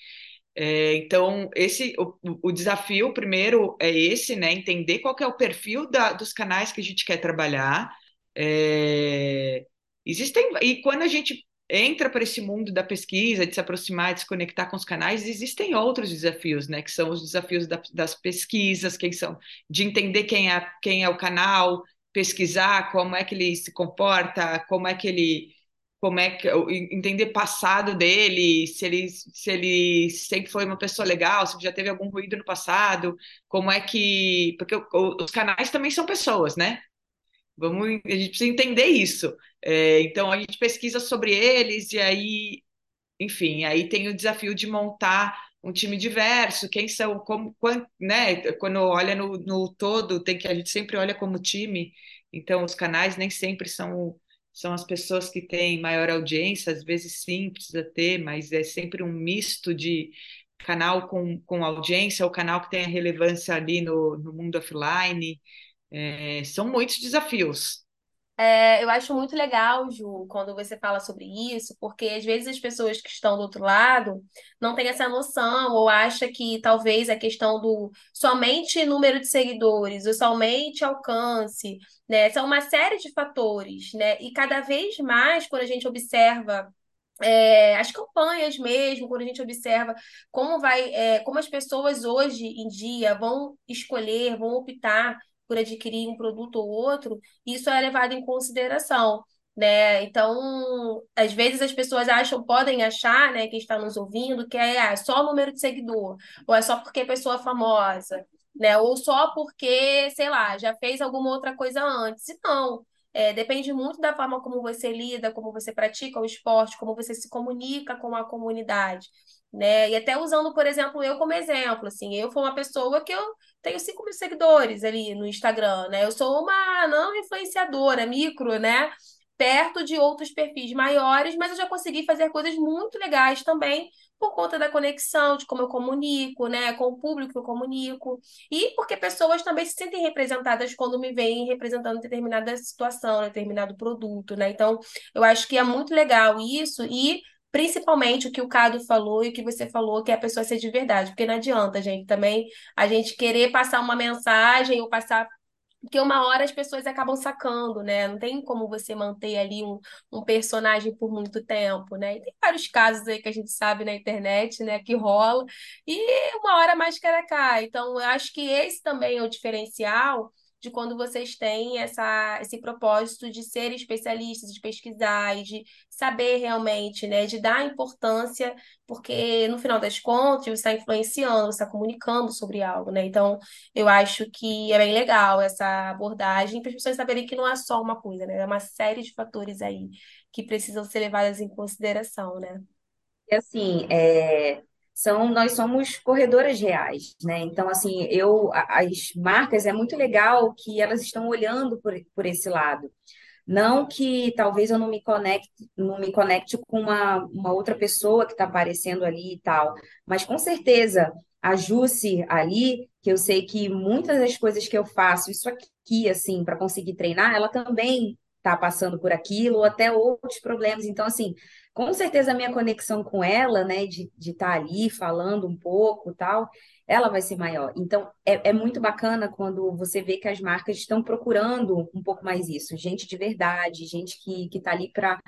É, então, esse o, o, desafio primeiro é esse, né? Entender qual é o perfil da, dos canais que a gente quer trabalhar. É, existem e quando a gente entra para esse mundo da pesquisa, de se aproximar, de se conectar com os canais, existem outros desafios, né? Que são os desafios da, das pesquisas, quem são, de entender quem é, quem é o canal, pesquisar como é que ele se comporta, como é que ele como é que entender passado dele, se ele se ele sempre foi uma pessoa legal, se já teve algum ruído no passado, como é que porque os canais também são pessoas, né? Vamos, a gente precisa entender isso. É, então a gente pesquisa sobre eles e aí, enfim, aí tem o desafio de montar um time diverso, quem são, como, quando, né? Quando olha no, no todo, tem que a gente sempre olha como time. Então, os canais nem sempre são são as pessoas que têm maior audiência, às vezes sim, precisa ter, mas é sempre um misto de canal com, com audiência, o canal que tem a relevância ali no, no mundo offline. É, são muitos desafios. É, eu acho muito legal, Ju, quando você fala sobre isso, porque às vezes as pessoas que estão do outro lado não têm essa noção ou acha que talvez a questão do somente número de seguidores ou somente alcance, né, são uma série de fatores, né? E cada vez mais quando a gente observa é, as campanhas mesmo, quando a gente observa como vai, é, como as pessoas hoje em dia vão escolher, vão optar por adquirir um produto ou outro, isso é levado em consideração. Né? Então, às vezes as pessoas acham, podem achar, né, quem está nos ouvindo, que é, ah, só o número de seguidor, ou é só porque é pessoa famosa, né? Ou só porque, sei lá, já fez alguma outra coisa antes. E não, é, depende muito da forma como você lida, como você pratica o esporte, como você se comunica com a comunidade né? E até usando, por exemplo, eu como exemplo, assim, eu fui uma pessoa que eu tenho 5 mil seguidores ali no Instagram, né? Eu sou uma não influenciadora, micro, né? Perto de outros perfis maiores, mas eu já consegui fazer coisas muito legais também por conta da conexão, de como eu comunico, né, com o público que eu comunico, e porque pessoas também se sentem representadas quando me veem representando determinada situação, determinado produto, né? Então, eu acho que é muito legal isso e Principalmente o que o Cado falou e o que você falou, que é a pessoa ser de verdade. Porque não adianta, gente, também a gente querer passar uma mensagem ou passar. Porque uma hora as pessoas acabam sacando, né? Não tem como você manter ali um, um personagem por muito tempo, né? E tem vários casos aí que a gente sabe na internet, né? Que rola. E uma hora a máscara cai. Então, eu acho que esse também é o diferencial de quando vocês têm essa, esse propósito de ser especialistas, de pesquisar e de saber realmente, né, de dar importância, porque no final das contas você está influenciando, você está comunicando sobre algo, né? Então, eu acho que é bem legal essa abordagem para as pessoas saberem que não é só uma coisa, né? É uma série de fatores aí que precisam ser levados em consideração, né? E assim, é, são nós somos corredoras reais, né? Então, assim, eu as marcas é muito legal que elas estão olhando por, por esse lado. Não que talvez eu não me conecte, não me conecte com uma, uma outra pessoa que está aparecendo ali e tal, mas com certeza a Jusce ali, que eu sei que muitas das coisas que eu faço, isso aqui, assim, para conseguir treinar, ela também está passando por aquilo, ou até outros problemas. Então, assim, com certeza a minha conexão com ela, né, de estar tá ali falando um pouco tal, ela vai ser maior. Então, é, é muito bacana quando você vê que as marcas estão procurando um pouco mais isso, gente de verdade, gente que está ali para,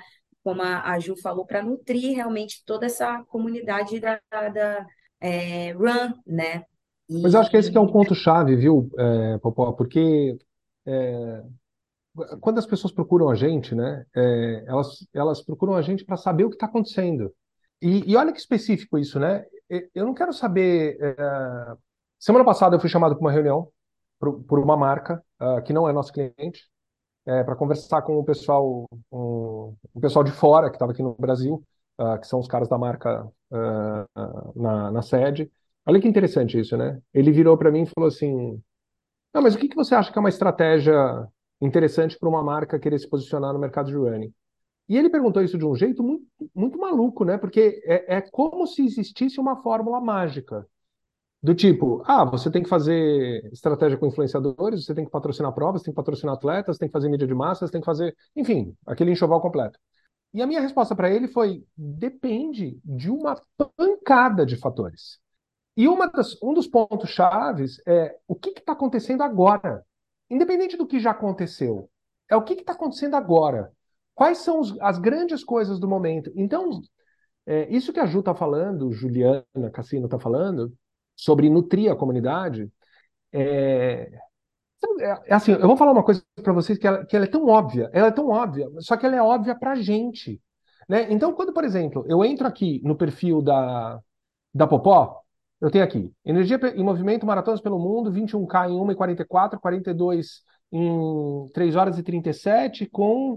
como a, Ju falou, para nutrir realmente toda essa comunidade da, da é, Run, né? E... Mas eu acho que esse que é um ponto-chave, viu, é, Popó? Porque é, quando as pessoas procuram a gente, né, é, elas, elas procuram a gente para saber o que está acontecendo. E, e, olha que específico isso, né? Eu não quero saber. É... Semana passada eu fui chamado para uma reunião por, por uma marca uh, que não é nosso cliente, é, para conversar com o pessoal, um, o pessoal de fora que estava aqui no Brasil, uh, que são os caras da marca uh, na, na sede. Olha que interessante isso, né? Ele virou para mim e falou assim: Não, mas o que, que você acha que é uma estratégia interessante para uma marca querer se posicionar no mercado de running. E ele perguntou isso de um jeito muito, muito maluco, né? Porque é, é como se existisse uma fórmula mágica. Do tipo, ah, você tem que fazer estratégia com influenciadores, você tem que patrocinar provas, tem que patrocinar atletas, tem que fazer mídia de massas, tem que fazer, enfim, aquele enxoval completo. E a minha resposta para ele foi: depende de uma pancada de fatores. E das, um dos pontos chaves é o que está acontecendo agora independente do que já aconteceu, é o que está acontecendo agora. Quais são os, as grandes coisas do momento? Então, é, isso que a Ju está falando, Juliana Cassino está falando, sobre nutrir a comunidade, é, é, é, assim, eu vou falar uma coisa para vocês que ela, que ela é tão óbvia, ela é tão óbvia, só que ela é óbvia para a gente. Né? Então, quando, por exemplo, eu entro aqui no perfil da, da Popó, eu tenho aqui, energia em movimento, maratonas pelo mundo, 21K em 1h44, 42 em 3 horas e 37, com,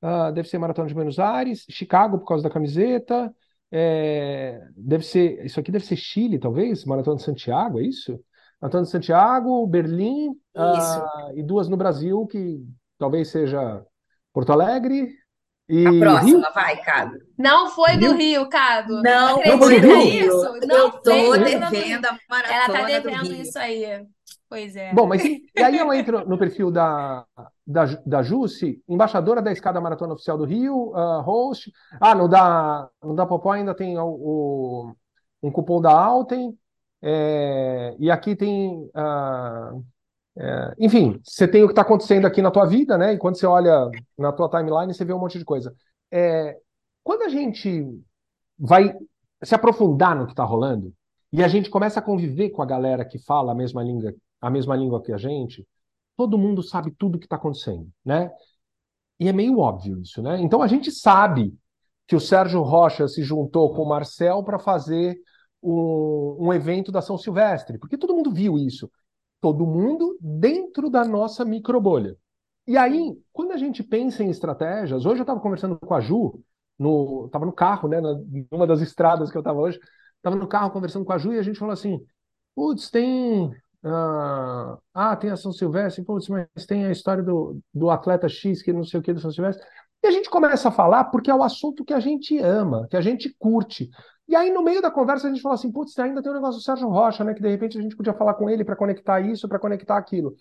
uh, deve ser maratona de Buenos Aires, Chicago por causa da camiseta, é, deve ser, isso aqui deve ser Chile, talvez? Maratona de Santiago, é isso? Maratona de Santiago, Berlim, ah, e duas no Brasil, que talvez seja Porto Alegre A e Rio? próxima, vai, Cado. Não foi do Rio? Rio, Cado. Não Não foi do Rio? nisso? Eu Não tô Rio. devendo a Ela tá maratona do devendo Rio. isso aí. Pois é. Bom, mas e, aí eu entro no perfil da, da, da Jusce, embaixadora da Escada Maratona Oficial do Rio, ah, host. Ah, no da, no da Popó ainda tem o, o- um cupom da Alten. é, e aqui tem. ah, é, enfim, você tem o que está acontecendo aqui na tua vida, né? E quando você olha na tua timeline, você vê um monte de coisa. É, quando a gente vai se aprofundar no que está rolando e a gente começa a conviver com a galera que fala a mesma língua, a mesma língua que a gente, todo mundo sabe tudo o que está acontecendo, né? E é meio óbvio isso, né? Então a gente sabe que o Sérgio Rocha se juntou com o Marcel para fazer um, um evento da São Silvestre, porque todo mundo viu isso. Todo mundo dentro da nossa microbolha. E aí, quando a gente pensa em estratégias, hoje eu estava conversando com a Ju, no, tava no carro, né, numa das estradas que eu estava hoje, estava no carro conversando com a Ju e a gente falou assim, putz, tem, ah, ah, tem a São Silvestre, putz, mas tem a história do, do atleta X que não sei o que do São Silvestre. E a gente começa a falar porque é o assunto que a gente ama, que a gente curte. E aí, no meio da conversa, a gente falou assim: putz, ainda tem o negócio do Sérgio Rocha, né? Que de repente a gente podia falar com ele para conectar isso, para conectar aquilo.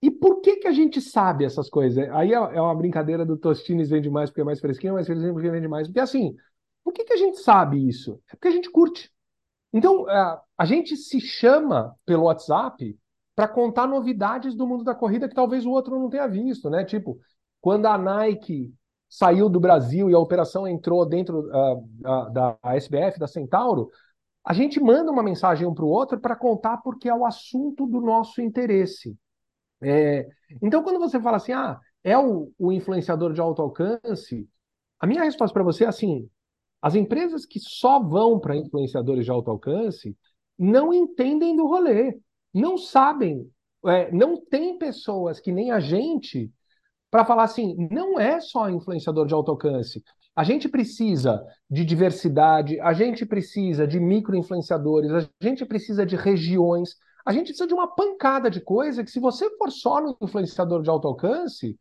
E por que que a gente sabe essas coisas? Aí é é uma brincadeira do Tostines vende mais porque é mais fresquinho, mas fresquinho porque vende mais. Porque assim, por que que a gente sabe isso? É porque a gente curte. Então, é, a gente se chama pelo WhatsApp para contar novidades do mundo da corrida que talvez o outro não tenha visto, né? Tipo, quando a Nike saiu do Brasil e a operação entrou dentro ah, ah, da SBF, da Centauro, a gente manda uma mensagem um para o outro para contar porque é o assunto do nosso interesse. É, então, quando você fala assim, ah, é o, o influenciador de alto alcance, a minha resposta para você é assim: as empresas que só vão para influenciadores de alto alcance não entendem do rolê, não sabem, é, não tem pessoas que nem a gente para falar assim, não é só influenciador de alto alcance. A gente precisa de diversidade, a gente precisa de micro-influenciadores, a gente precisa de regiões, a gente precisa de uma pancada de coisa que, se você for só no influenciador de alto alcance,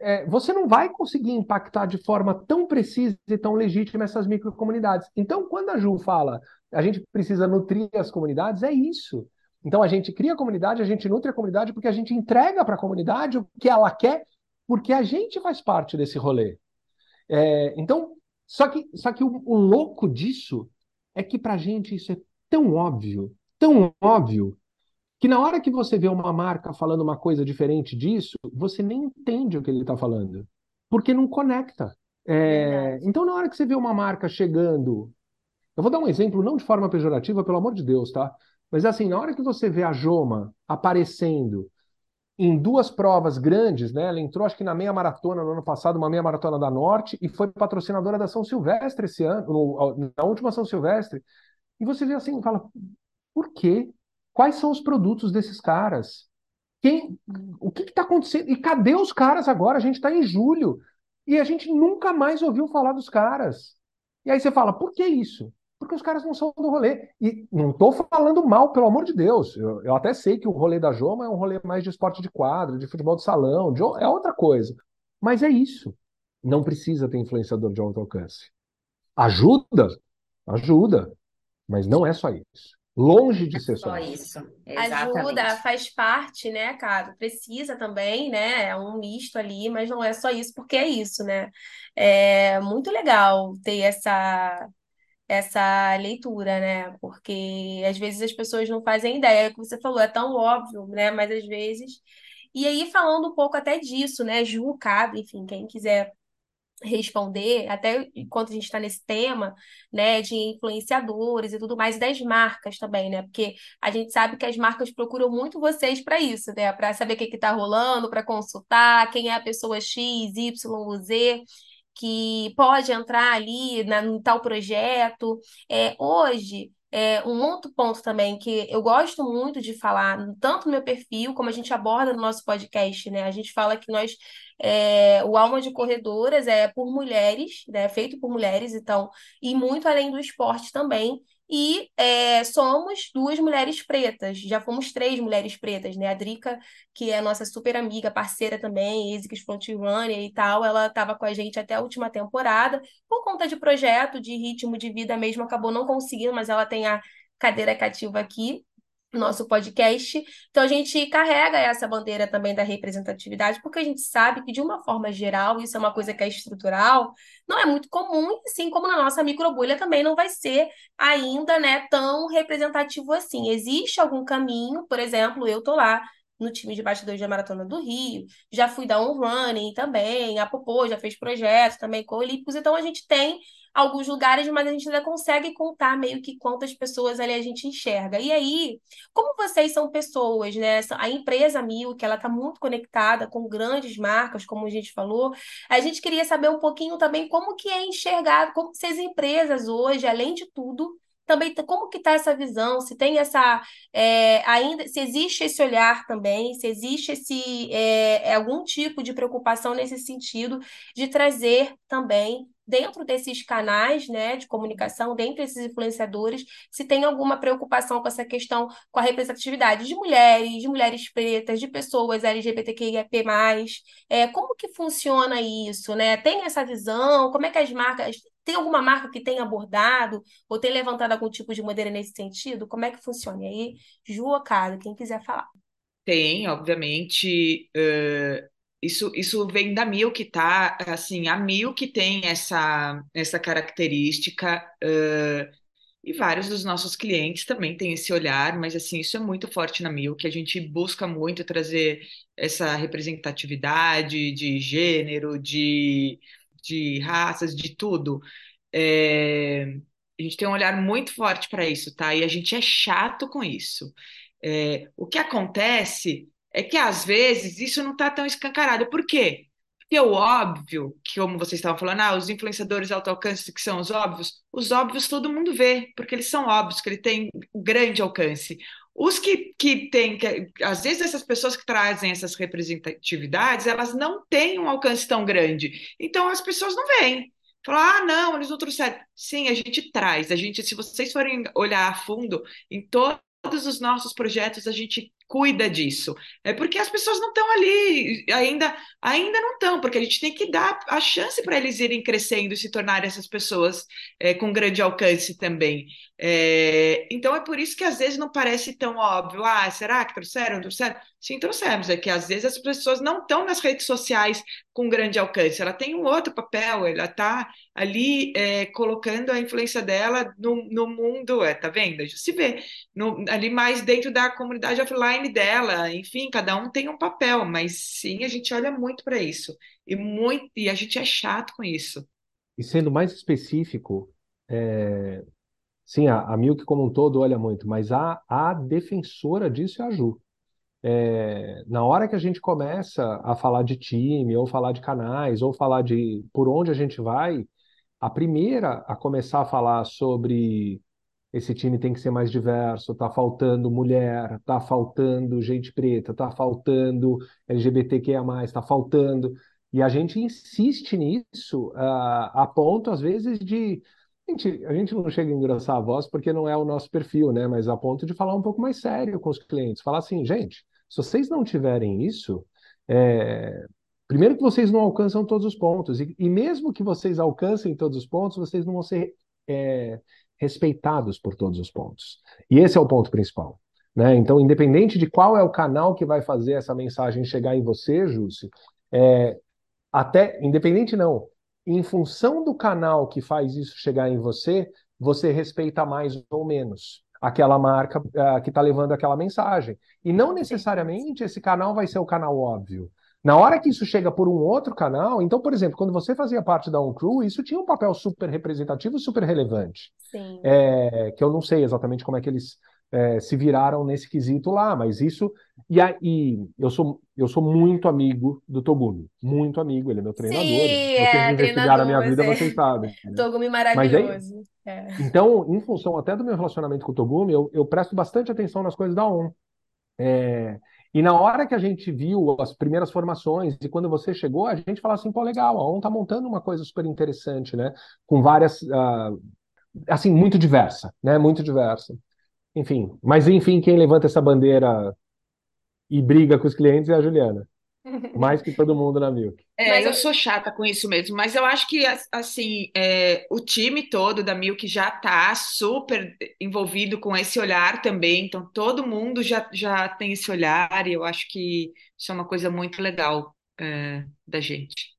é, você não vai conseguir impactar de forma tão precisa e tão legítima essas microcomunidades. Então, quando a Ju fala a gente precisa nutrir as comunidades, é isso. Então, a gente cria a comunidade, a gente nutre a comunidade porque a gente entrega para a comunidade o que ela quer, porque a gente faz parte desse rolê. É, então, só que, só que o, o louco disso é que para a gente isso é tão óbvio, tão óbvio, que na hora que você vê uma marca falando uma coisa diferente disso, você nem entende o que ele está falando, porque não conecta. É, então, na hora que você vê uma marca chegando, eu vou dar um exemplo, não de forma pejorativa, pelo amor de Deus, tá? Mas assim, na hora que você vê a Joma aparecendo em duas provas grandes, né? Ela entrou, acho que na meia maratona no ano passado, uma meia maratona da Norte, e foi patrocinadora da São Silvestre esse ano, no- na última São Silvestre. E você vê assim, fala, por quê? Quais são os produtos desses caras? Quem, o que está acontecendo? E cadê os caras agora? A gente está em julho e a gente nunca mais ouviu falar dos caras. E aí você fala, por que isso? Porque os caras não são do rolê. E não estou falando mal, pelo amor de Deus. Eu, eu até sei que o rolê da Joma é um rolê mais de esporte de quadra, de futebol de salão, de é outra coisa. Mas é isso. Não precisa ter influenciador de alto alcance. Ajuda? Ajuda. Mas não é só isso. Longe de ser só Só isso. isso. Ajuda, Exatamente. faz parte, né, cara? Precisa também, né? É um misto ali, mas não é só isso, porque é isso, né? É muito legal ter essa essa leitura, né? Porque às vezes as pessoas não fazem ideia, é o que você falou, é tão óbvio, né? Mas às vezes. E aí, falando um pouco até disso, né? Ju, Cado, enfim, quem quiser responder, até enquanto a gente está nesse tema, né, de influenciadores e tudo mais, e das marcas também, né? Porque a gente sabe que as marcas procuram muito vocês para isso, né? Para saber o que está rolando, para consultar, quem é a pessoa X, Y Z que pode entrar ali na, em tal projeto. É, hoje, é, um outro ponto também que eu gosto muito de falar, tanto no meu perfil, como a gente aborda no nosso podcast, né? A gente fala que nós É, o Alma de Corredoras é por mulheres, né? Feito por mulheres, então, e muito além do esporte também. E é, somos duas mulheres pretas, já fomos três mulheres pretas, né? A Drica, que é nossa super amiga, parceira também, ASICS Frontrunner e tal, ela estava com a gente até a última temporada. Por conta de projeto, de ritmo de vida mesmo, acabou não conseguindo, mas ela tem a cadeira cativa aqui nosso podcast. Então, a gente carrega essa bandeira também da representatividade, porque a gente sabe que, de uma forma geral, isso é uma coisa que é estrutural, não é muito comum, assim como na nossa microbolha também não vai ser ainda né, tão representativo assim. Existe algum caminho, por exemplo, eu tô lá no time de bastidores da Maratona do Rio, já fui dar um running também, a Popô já fez projetos também com Olímpicos, então a gente tem alguns lugares, mas a gente ainda consegue contar meio que quantas pessoas ali a gente enxerga. E aí, como vocês são pessoas, né? A empresa Mil, que ela está muito conectada com grandes marcas, como a gente falou, a gente queria saber um pouquinho também como que é enxergado, como essas empresas hoje, além de tudo, também como que está essa visão, se tem essa é, ainda, se existe esse olhar também, se existe esse é, algum tipo de preocupação nesse sentido de trazer também dentro desses canais né, de comunicação, dentro desses influenciadores, se tem alguma preocupação com essa questão, com a representatividade de mulheres, de mulheres pretas, de pessoas LGBTQIAP+, é, como que funciona isso, né? Tem essa visão? Como é que as marcas... Tem alguma marca que tenha abordado ou tem levantado algum tipo de bandeira nesse sentido? Como é que funciona? E aí, Ju Ocado, quem quiser falar. Tem, obviamente, uh, isso, isso vem da Milk, tá? Assim, a Milk tem essa, essa característica, uh, e vários dos nossos clientes também têm esse olhar, mas assim, isso é muito forte na Milk, a gente busca muito trazer essa representatividade de gênero, de, de raças, de tudo. É, a gente tem um olhar muito forte para isso, tá? E a gente é chato com isso. É, o que acontece é que às vezes isso não está tão escancarado. Por quê? Porque o óbvio, que como vocês estavam falando, ah, os influenciadores de alto alcance que são os óbvios, os óbvios todo mundo vê, porque eles são óbvios, que ele tem grande alcance. Os que, que têm, que, às vezes essas pessoas que trazem essas representatividades, elas não têm um alcance tão grande. Então as pessoas não veem. Falar, ah, não, eles não trouxeram. Sim, a gente traz. A gente, se vocês forem olhar a fundo, em todos os nossos projetos, a gente cuida disso. É porque as pessoas não estão ali, ainda, ainda não estão, porque a gente tem que dar a chance para eles irem crescendo e se tornarem essas pessoas é, com grande alcance também. É, então é por isso que às vezes não parece tão óbvio. Ah, será que trouxeram? Trouxeram? Sim, trouxemos. É que às vezes as pessoas não estão nas redes sociais com grande alcance. Ela tem um outro papel, ela está ali é, colocando a influência dela no, no mundo, é, tá vendo? Se vê no, ali mais dentro da comunidade offline dela. Enfim, cada um tem um papel, mas sim, a gente olha muito para isso. E, muito, e a gente é chato com isso. E sendo mais específico, é, sim, a, a Milk como um todo olha muito, mas a, a defensora disso é a Ju. É, na hora que a gente começa a falar de time, ou falar de canais, ou falar de por onde a gente vai, a primeira a começar a falar sobre esse time tem que ser mais diverso, tá faltando mulher, tá faltando gente preta, tá faltando LGBTQIA+, tá faltando. E a gente insiste nisso uh, a ponto, às vezes, de. A gente, a gente não chega a engrossar a voz porque não é o nosso perfil, né? Mas a ponto de falar um pouco mais sério com os clientes. Falar assim, gente, se vocês não tiverem isso, é... primeiro que vocês não alcançam todos os pontos. E, e, mesmo que vocês alcancem todos os pontos, vocês não vão ser é, respeitados por todos os pontos. E esse é o ponto principal. Né? Então, independente de qual é o canal que vai fazer essa mensagem chegar em você, Júcio, é, até, independente não, em função do canal que faz isso chegar em você, você respeita mais ou menos aquela marca uh, que está levando aquela mensagem. E não necessariamente esse canal vai ser o canal óbvio. Na hora que isso chega por um outro canal, então, por exemplo, quando você fazia parte da OnCrew, isso tinha um papel super representativo, super relevante. Sim. É, que eu não sei exatamente como é que eles é, se viraram nesse quesito lá, mas isso. E aí, eu sou, eu sou muito amigo do Togumi, muito amigo, ele é meu treinador. Sim, vocês é, investigaram a minha vida, é. vocês sabem. Né? Togumi maravilhoso. Aí, é. Então, em função até do meu relacionamento com o Togumi, eu, eu presto bastante atenção nas coisas da ON. É, E na hora que a gente viu as primeiras formações e quando você chegou, a gente falou assim, pô, legal, a ON tá montando uma coisa super interessante, né? Com várias, uh, assim, muito diversa, né? Muito diversa. Enfim, mas enfim, quem levanta essa bandeira e briga com os clientes é a Juliana. Mais que todo mundo na Milk. É, eu sou chata com isso mesmo, mas eu acho que assim é, o time todo da Milk já está super envolvido com esse olhar também, então todo mundo já, já tem esse olhar e eu acho que isso é uma coisa muito legal é, da gente.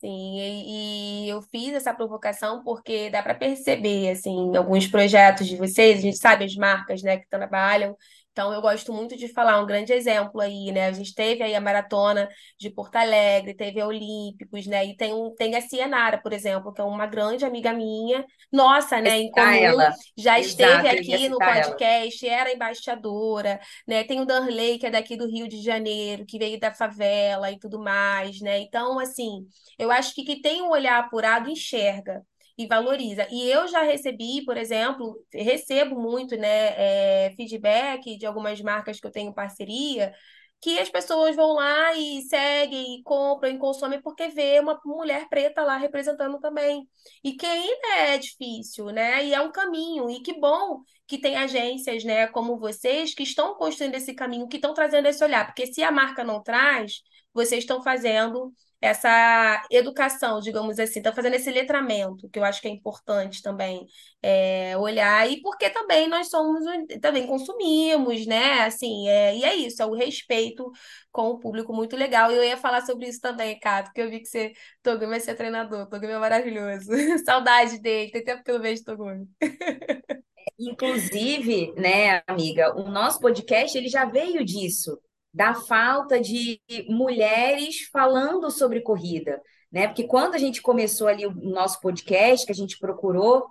Sim, e, eu fiz essa provocação porque dá para perceber, assim, alguns projetos de vocês, a gente sabe as marcas, né, que trabalham então, eu gosto muito de falar um grande exemplo aí, né? A gente teve aí a maratona de Porto Alegre, teve a Olímpicos, né? E tem, um, tem a Cienara, por exemplo, que é uma grande amiga minha, nossa, né? Em comum, ela. já esteve aqui no citar ela. podcast, era embaixadora, né? Tem o Darley, que é daqui do Rio de Janeiro, que veio da favela e tudo mais, né? Então, assim, eu acho que quem tem um olhar apurado enxerga e valoriza. E eu já recebi, por exemplo, recebo muito, né, é, feedback de algumas marcas que eu tenho parceria, que as pessoas vão lá e seguem, e compram e consomem porque vê uma mulher preta lá representando também. E que ainda é difícil, né? E é um caminho. E que bom que tem agências, né, como vocês, que estão construindo esse caminho, que estão trazendo esse olhar. Porque se a marca não traz, vocês estão fazendo essa educação, digamos assim, está fazendo esse letramento, que eu acho que é importante também é, olhar, e porque também nós somos, também consumimos, né? Assim, é, e é isso, é o respeito com o público muito legal. E eu ia falar sobre isso também, Cato, porque eu vi que você, Togumi vai ser treinador, Togumi é maravilhoso. Saudade dele, tem tempo que eu não vejo Togumi. Inclusive, né, amiga, o nosso podcast ele já veio disso da falta de mulheres falando sobre corrida, né? Porque quando a gente começou ali o nosso podcast, que a gente procurou,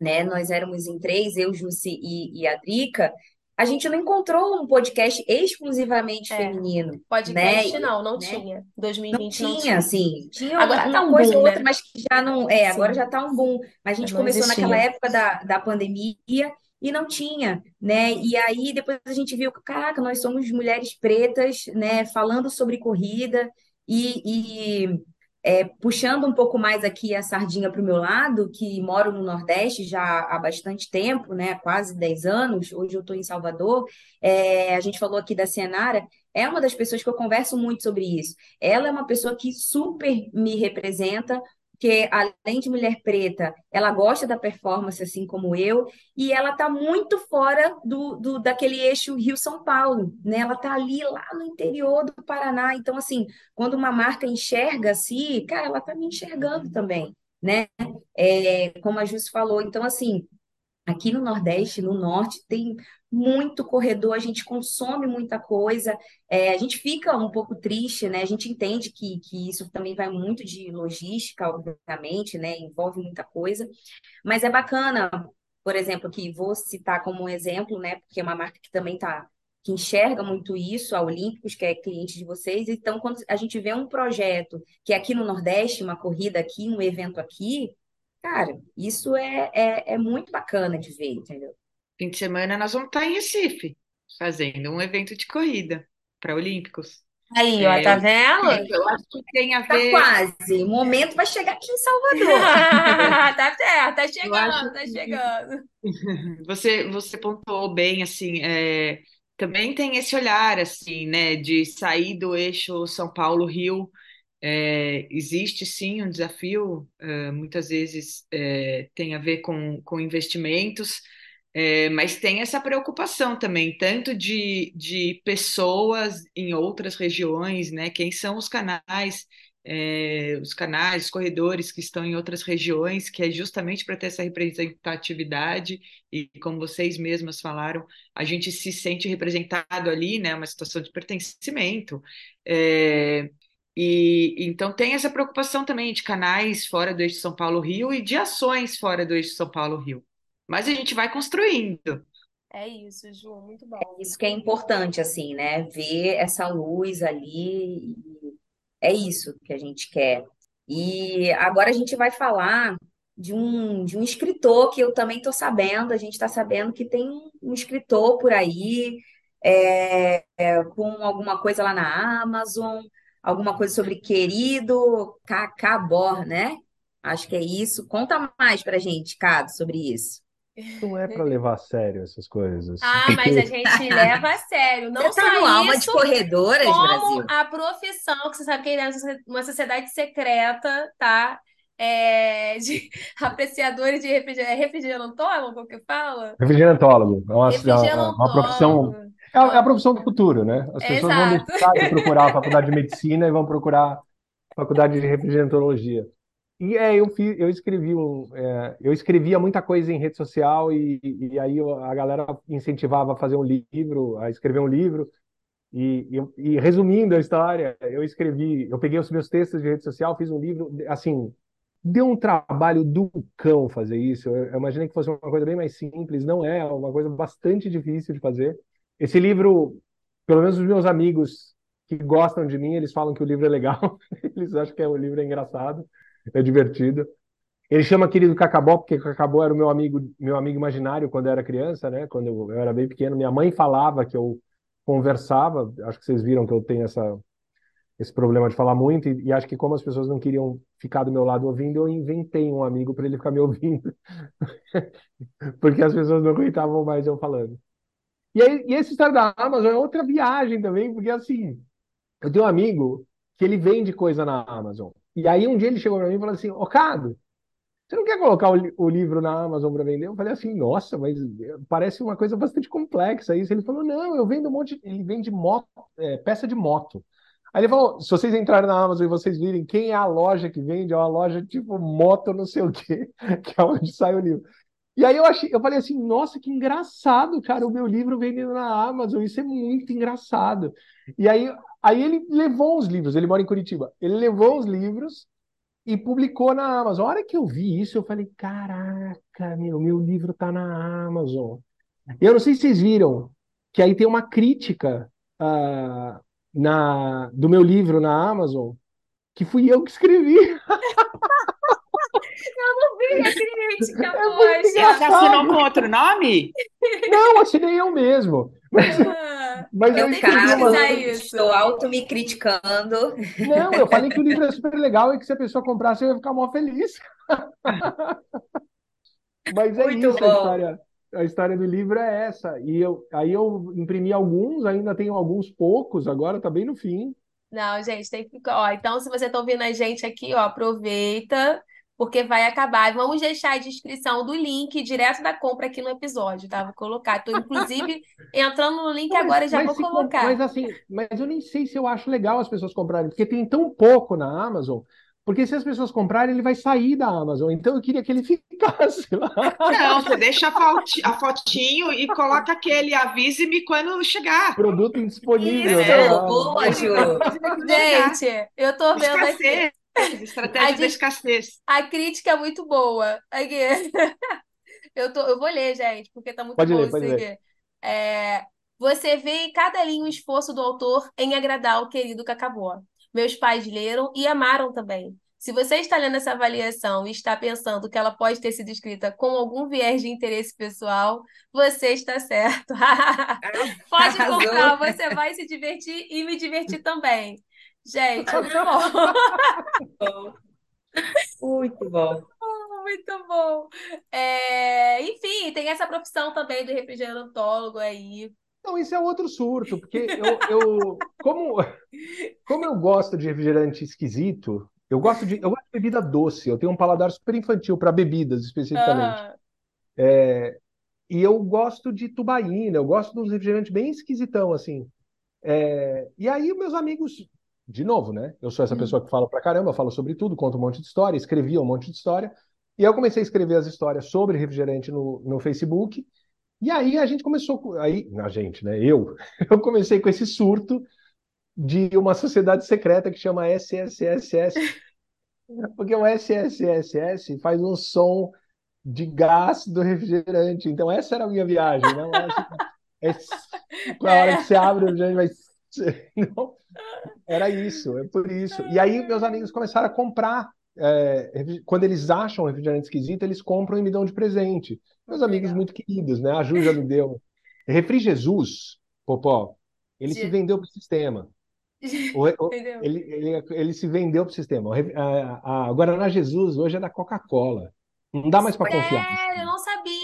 né? Nós éramos em três, eu, Jussi e, e a Drica, a gente não encontrou um podcast exclusivamente É. feminino, né? Podcast E- não, não né? tinha. Não 2020 não tinha, tinha. assim, tinha Agora uma tá um coisa boom, ou outra, né? mas que já não, é, agora Sim. já tá um boom. Mas a gente não começou naquela existia. época da, da pandemia e não tinha, né? E aí depois a gente viu, caraca, nós somos mulheres pretas, né, falando sobre corrida e, e, é, puxando um pouco mais aqui a sardinha para o meu lado, que moro no Nordeste já há bastante tempo, né, quase 10 anos, hoje eu estou em Salvador, é, a gente falou aqui da Cianara, é uma das pessoas que eu converso muito sobre isso. Ela é uma pessoa que super me representa, porque além de mulher preta, ela gosta da performance, assim como eu, e ela está muito fora do, do daquele eixo Rio-São Paulo, né? Ela está ali lá no interior do Paraná. Então, assim, quando uma marca enxerga assim, cara, ela está me enxergando também, né? É, como a Jus falou. Então, assim, Aqui no Nordeste, no Norte, tem muito corredor, a gente consome muita coisa, é, a gente fica um pouco triste, né? A gente entende que, que isso também vai muito de logística, obviamente, né? Envolve muita coisa, mas é bacana, por exemplo, que vou citar como um exemplo, né? Porque é uma marca que também tá, que enxerga muito isso, a Olímpicos, que é cliente de vocês. Então, quando a gente vê um projeto que é aqui no Nordeste, uma corrida aqui, um evento aqui, cara, isso é, é, é muito bacana de ver, entendeu? Fim de semana nós vamos estar em Recife, fazendo um evento de corrida para Olímpicos. Aí, ó, É, tá eu, vendo? eu acho que tem a Tá ver. quase. O momento vai chegar aqui em Salvador. Tá certo, tá Eu acho chegando, tá que chegando. você, você pontuou bem, assim, é, também tem esse olhar, assim, né, de sair do eixo São Paulo-Rio. É, existe sim um desafio, é, muitas vezes é, tem a ver com, com investimentos, é, mas tem essa preocupação também, tanto de, de pessoas em outras regiões, né? Quem são os canais, é, os canais, os corredores que estão em outras regiões, que é justamente para ter essa representatividade, e como vocês mesmas falaram, a gente se sente representado ali, né? Uma situação de pertencimento. É, e então tem essa preocupação também de canais fora do eixo São Paulo-Rio e de ações fora do eixo São Paulo-Rio. Mas a gente vai construindo. É isso, Ju, muito bom. Isso que é importante, assim, né? Ver essa luz ali. É isso que a gente quer. E agora a gente vai falar de um, de um escritor que eu também estou sabendo. A gente está sabendo que tem um, um escritor por aí é, é, com alguma coisa lá na Amazon, alguma coisa sobre querido Cacabor, né? Acho que é isso. Conta mais pra gente, Cado, sobre isso. Não é para levar a sério essas coisas. Ah, mas a gente leva a sério. Não Você tá só no alma de isso, corredoras, como Brasil. a profissão, que você sabe que é uma sociedade secreta, tá? É, de apreciadores de refrigerante. É refrigerantólogo Como que fala? Refrigerantólogo. É uma, é uma profissão. Refrigerantólogo. É a, é a profissão do futuro, né? As pessoas vão Exato. deixar de procurar a faculdade de medicina e vão procurar a faculdade de refrigerantologia. E é, eu fiz, eu escrevi um, é, eu escrevia muita coisa em rede social e, e aí a galera incentivava a fazer um livro, a escrever um livro. E, e- e resumindo a história, eu escrevi, eu peguei os meus textos de rede social, fiz um livro, assim, deu um trabalho do cão fazer isso. Eu, eu imaginei que fosse uma coisa bem mais simples, não é, é uma coisa bastante difícil de fazer. Esse livro, pelo menos os meus amigos que gostam de mim, eles falam que o livro é legal, eles acham que é, o livro é engraçado, é divertido. Ele chama Querido Cacabó, porque Cacabó era o meu amigo, meu amigo imaginário quando eu era criança, né? Quando eu, eu era bem pequeno, minha mãe falava que eu conversava, acho que vocês viram que eu tenho essa, esse problema de falar muito, e, e acho que como as pessoas não queriam ficar do meu lado ouvindo, eu inventei um amigo para ele ficar me ouvindo, porque as pessoas não aguentavam mais eu falando. E aí, e essa história da Amazon é outra viagem também, porque assim, eu tenho um amigo que ele vende coisa na Amazon. E aí um dia ele chegou para mim e falou assim: Ô, Cado, você não quer colocar o, o livro na Amazon para vender? Eu falei assim: Nossa, mas eh, parece uma coisa bastante complexa isso. Ele falou: Não, eu vendo um monte. Ele vende moto, é, peça de moto. Aí ele falou: Se vocês entrarem na Amazon e vocês virem quem é a loja que vende, é uma loja tipo moto, não sei o quê, que é onde sai o livro. E aí eu achei, eu falei assim, nossa, que engraçado, cara, o meu livro vendendo na Amazon, isso é muito engraçado. E aí, aí ele levou os livros, ele mora em Curitiba, ele levou os livros e publicou na Amazon. A hora que eu vi isso, eu falei, caraca, meu, meu livro tá na Amazon. Eu não sei se vocês viram, que aí tem uma crítica ah, na, do meu livro na Amazon, que fui eu que escrevi. Bem, a crítica, É poxa. Você assinou com outro nome? Não, assinei eu mesmo. Mas, Ah, mas eu Eu Eu, uma, Cado, isso. estou auto me criticando. Não, eu falei que o livro é super legal e que se a pessoa comprasse eu ia ficar mó feliz. Mas é Muito isso, a bom. história, a história do livro é essa. E eu, aí eu imprimi alguns, ainda tenho alguns poucos, agora tá bem no fim. Não, gente, tem que. Ó, então, se você está ouvindo a gente aqui, ó, aproveita, porque vai acabar. Vamos deixar a descrição do link direto da compra aqui no episódio, tá? Vou colocar. Estou, inclusive, entrando no link Não, agora, mas, já mas vou se colocar. mas assim, mas eu nem sei se eu acho legal as pessoas comprarem, porque tem tão pouco na Amazon, porque se as pessoas comprarem, ele vai sair da Amazon. Então eu queria que ele ficasse lá. Não, você deixa a, foti- a fotinho e coloca aquele avise-me quando chegar. Produto indisponível, Isso, né? boa, Ju. Gente, eu tô vendo aqui. Estratégia A da gente- escassez. A crítica é muito boa. Aqui. Eu tô, eu vou ler, gente, porque tá muito Pode bom ler, isso pode aqui. É, você vê em cada linha o esforço do autor em agradar o querido Cacabó. Meus pais leram e amaram também. Se você está lendo essa avaliação e está pensando que ela pode ter sido escrita com algum viés de interesse pessoal, você está certo. Pode Arrasou. comprar, você vai se divertir e me divertir também. Gente, muito bom. Muito bom. Muito bom. É, enfim, tem essa profissão também do refrigerantólogo aí. Não, isso é outro surto, porque eu, eu como, como eu gosto de refrigerante esquisito, eu gosto de, eu gosto de bebida doce, eu tenho um paladar super infantil para bebidas especificamente. Ah, E eu gosto de tubaína, eu gosto de uns refrigerantes bem esquisitão, assim. É, e aí, meus amigos, de novo, né? Eu sou essa Hum. pessoa que fala pra caramba, falo sobre tudo, conto um monte de história, escrevia um monte de história. E eu comecei a escrever as histórias sobre refrigerante no, no Facebook. E aí a gente começou, com- aí, a gente, né? Eu, eu comecei com esse surto de uma sociedade secreta que chama SSSS. Porque o SSSS faz um som de gás do refrigerante. Então, essa era a minha viagem, né? É, a hora que você abre o refrigerante, vai. Não, era isso, é por isso. E aí, meus amigos começaram a comprar. é, quando eles acham refrigerante esquisito, eles compram e me dão de presente. Meus amigos muito queridos, né? A Ju já me deu. Refri Jesus, Popó, ele se De- vendeu para o sistema. O- o-? Ele, ele, ele se vendeu para o sistema. O re- A, a Guaraná Jesus hoje é da Coca-Cola. Não dá mais para confiar. Sério, eu não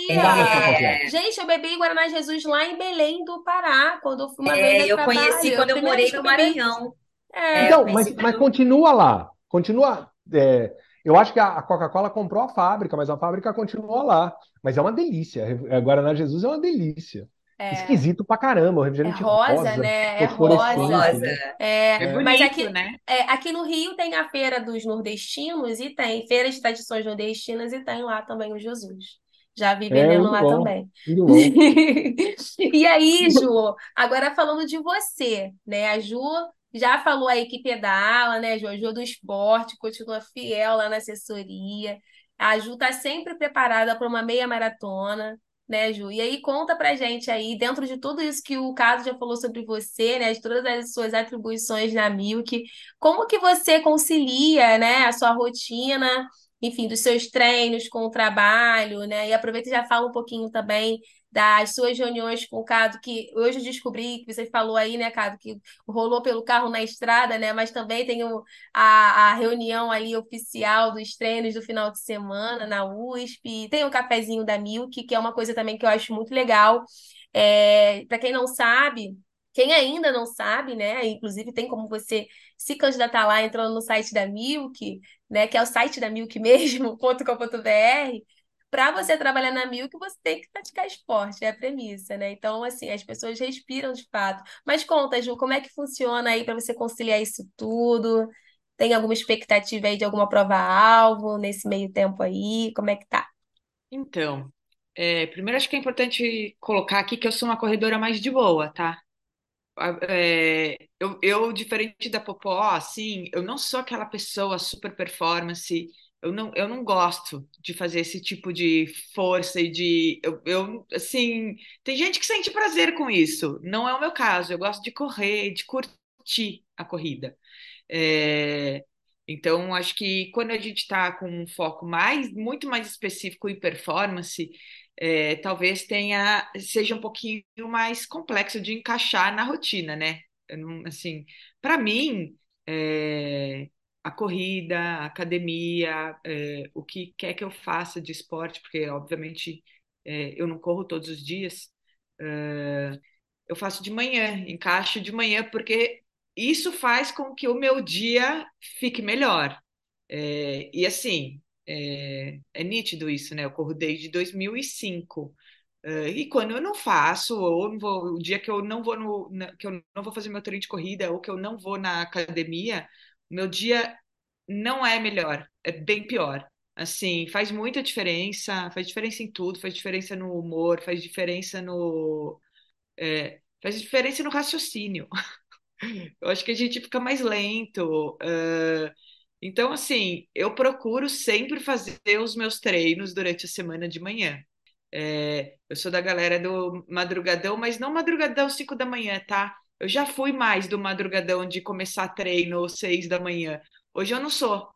Não dá mais para sabia. confiar. Gente, eu bebi Guaraná Jesus lá em Belém do Pará, quando eu fui uma É, vez a eu conheci trabalho. quando A eu morei no. Maranhão. É, É, Então, mas, conheci mas quando continua lá. Continua. é, eu acho que a, a Coca-Cola comprou a fábrica, mas a fábrica continua lá. Mas é uma delícia. A Guaraná Jesus é uma delícia. É, Esquisito pra caramba. O é refrigerante rosa, rosa, né? É fosforescente, rosa. rosa. né? É, É mas bonito, aqui, né? é, aqui no Rio tem a Feira dos Nordestinos e tem Feira de Tradições Nordestinas e tem lá também o Jesus. Já vi É vendendo muito lá bom. também. E aí, Ju, agora falando de você, né? A Ju já falou aí que pedala, né, Ju? A Ju é do esporte, continua fiel lá na assessoria. A Ju tá sempre preparada para uma meia maratona, né, Ju? E aí conta pra gente aí, dentro de tudo isso que o Caso já falou sobre você, né, de todas as suas atribuições na Milk, como que você concilia, né, a sua rotina, enfim, dos seus treinos com o trabalho, né? E aproveita e já fala um pouquinho também das suas reuniões com o Cado, que hoje eu descobri que você falou aí, né, Cado, que rolou pelo carro na estrada, né? Mas também tem o, a, a reunião ali oficial dos treinos do final de semana na USP, tem o cafezinho da Milk, que é uma coisa também que eu acho muito legal. É, para quem não sabe, quem ainda não sabe, né? Inclusive tem como você se candidatar lá entrando no site da Milk, né? Que é o site da Milk mesmo, .com.br. Para você trabalhar na Milk, você tem que praticar esporte, é a premissa, né? Então, assim, as pessoas respiram de fato. Mas conta, Ju, como é que funciona aí para você conciliar isso tudo? Tem alguma expectativa aí de alguma prova-alvo nesse meio tempo aí? Como é que tá? Então, é, primeiro acho que é importante colocar aqui que eu sou uma corredora mais de boa, tá? É, eu, eu, diferente da Popó, assim, eu não sou aquela pessoa super performance. Eu não, eu não gosto de fazer esse tipo de força e de. Eu, eu, assim, tem gente que sente prazer com isso. Não é o meu caso. Eu gosto de correr, de curtir a corrida. É, então, acho que quando a gente está com um foco mais, muito mais específico em performance, é, talvez tenha, seja um pouquinho mais complexo de encaixar na rotina, né? Não, assim, para mim, é, a corrida, a academia, é, o que quer que eu faça de esporte, porque obviamente é, eu não corro todos os dias, é, eu faço de manhã, encaixo de manhã, porque isso faz com que o meu dia fique melhor. É, e assim, é, é nítido isso, né? Eu corro desde 2005. É, e quando eu não faço, ou vou, o dia que eu não vou no, que eu não vou fazer meu treino de corrida, ou que eu não vou na academia, meu dia não é melhor, é bem pior. Assim, faz muita diferença, faz diferença em tudo, faz diferença no humor, faz diferença no, é, faz diferença no raciocínio. Eu acho que a gente fica mais lento. eh, Então, assim, eu procuro sempre fazer os meus treinos durante a semana de manhã. É, eu sou da galera do madrugadão, mas não madrugadão 5 da manhã, tá? Eu já fui mais do madrugadão de começar treino 6 da manhã. Hoje eu não sou.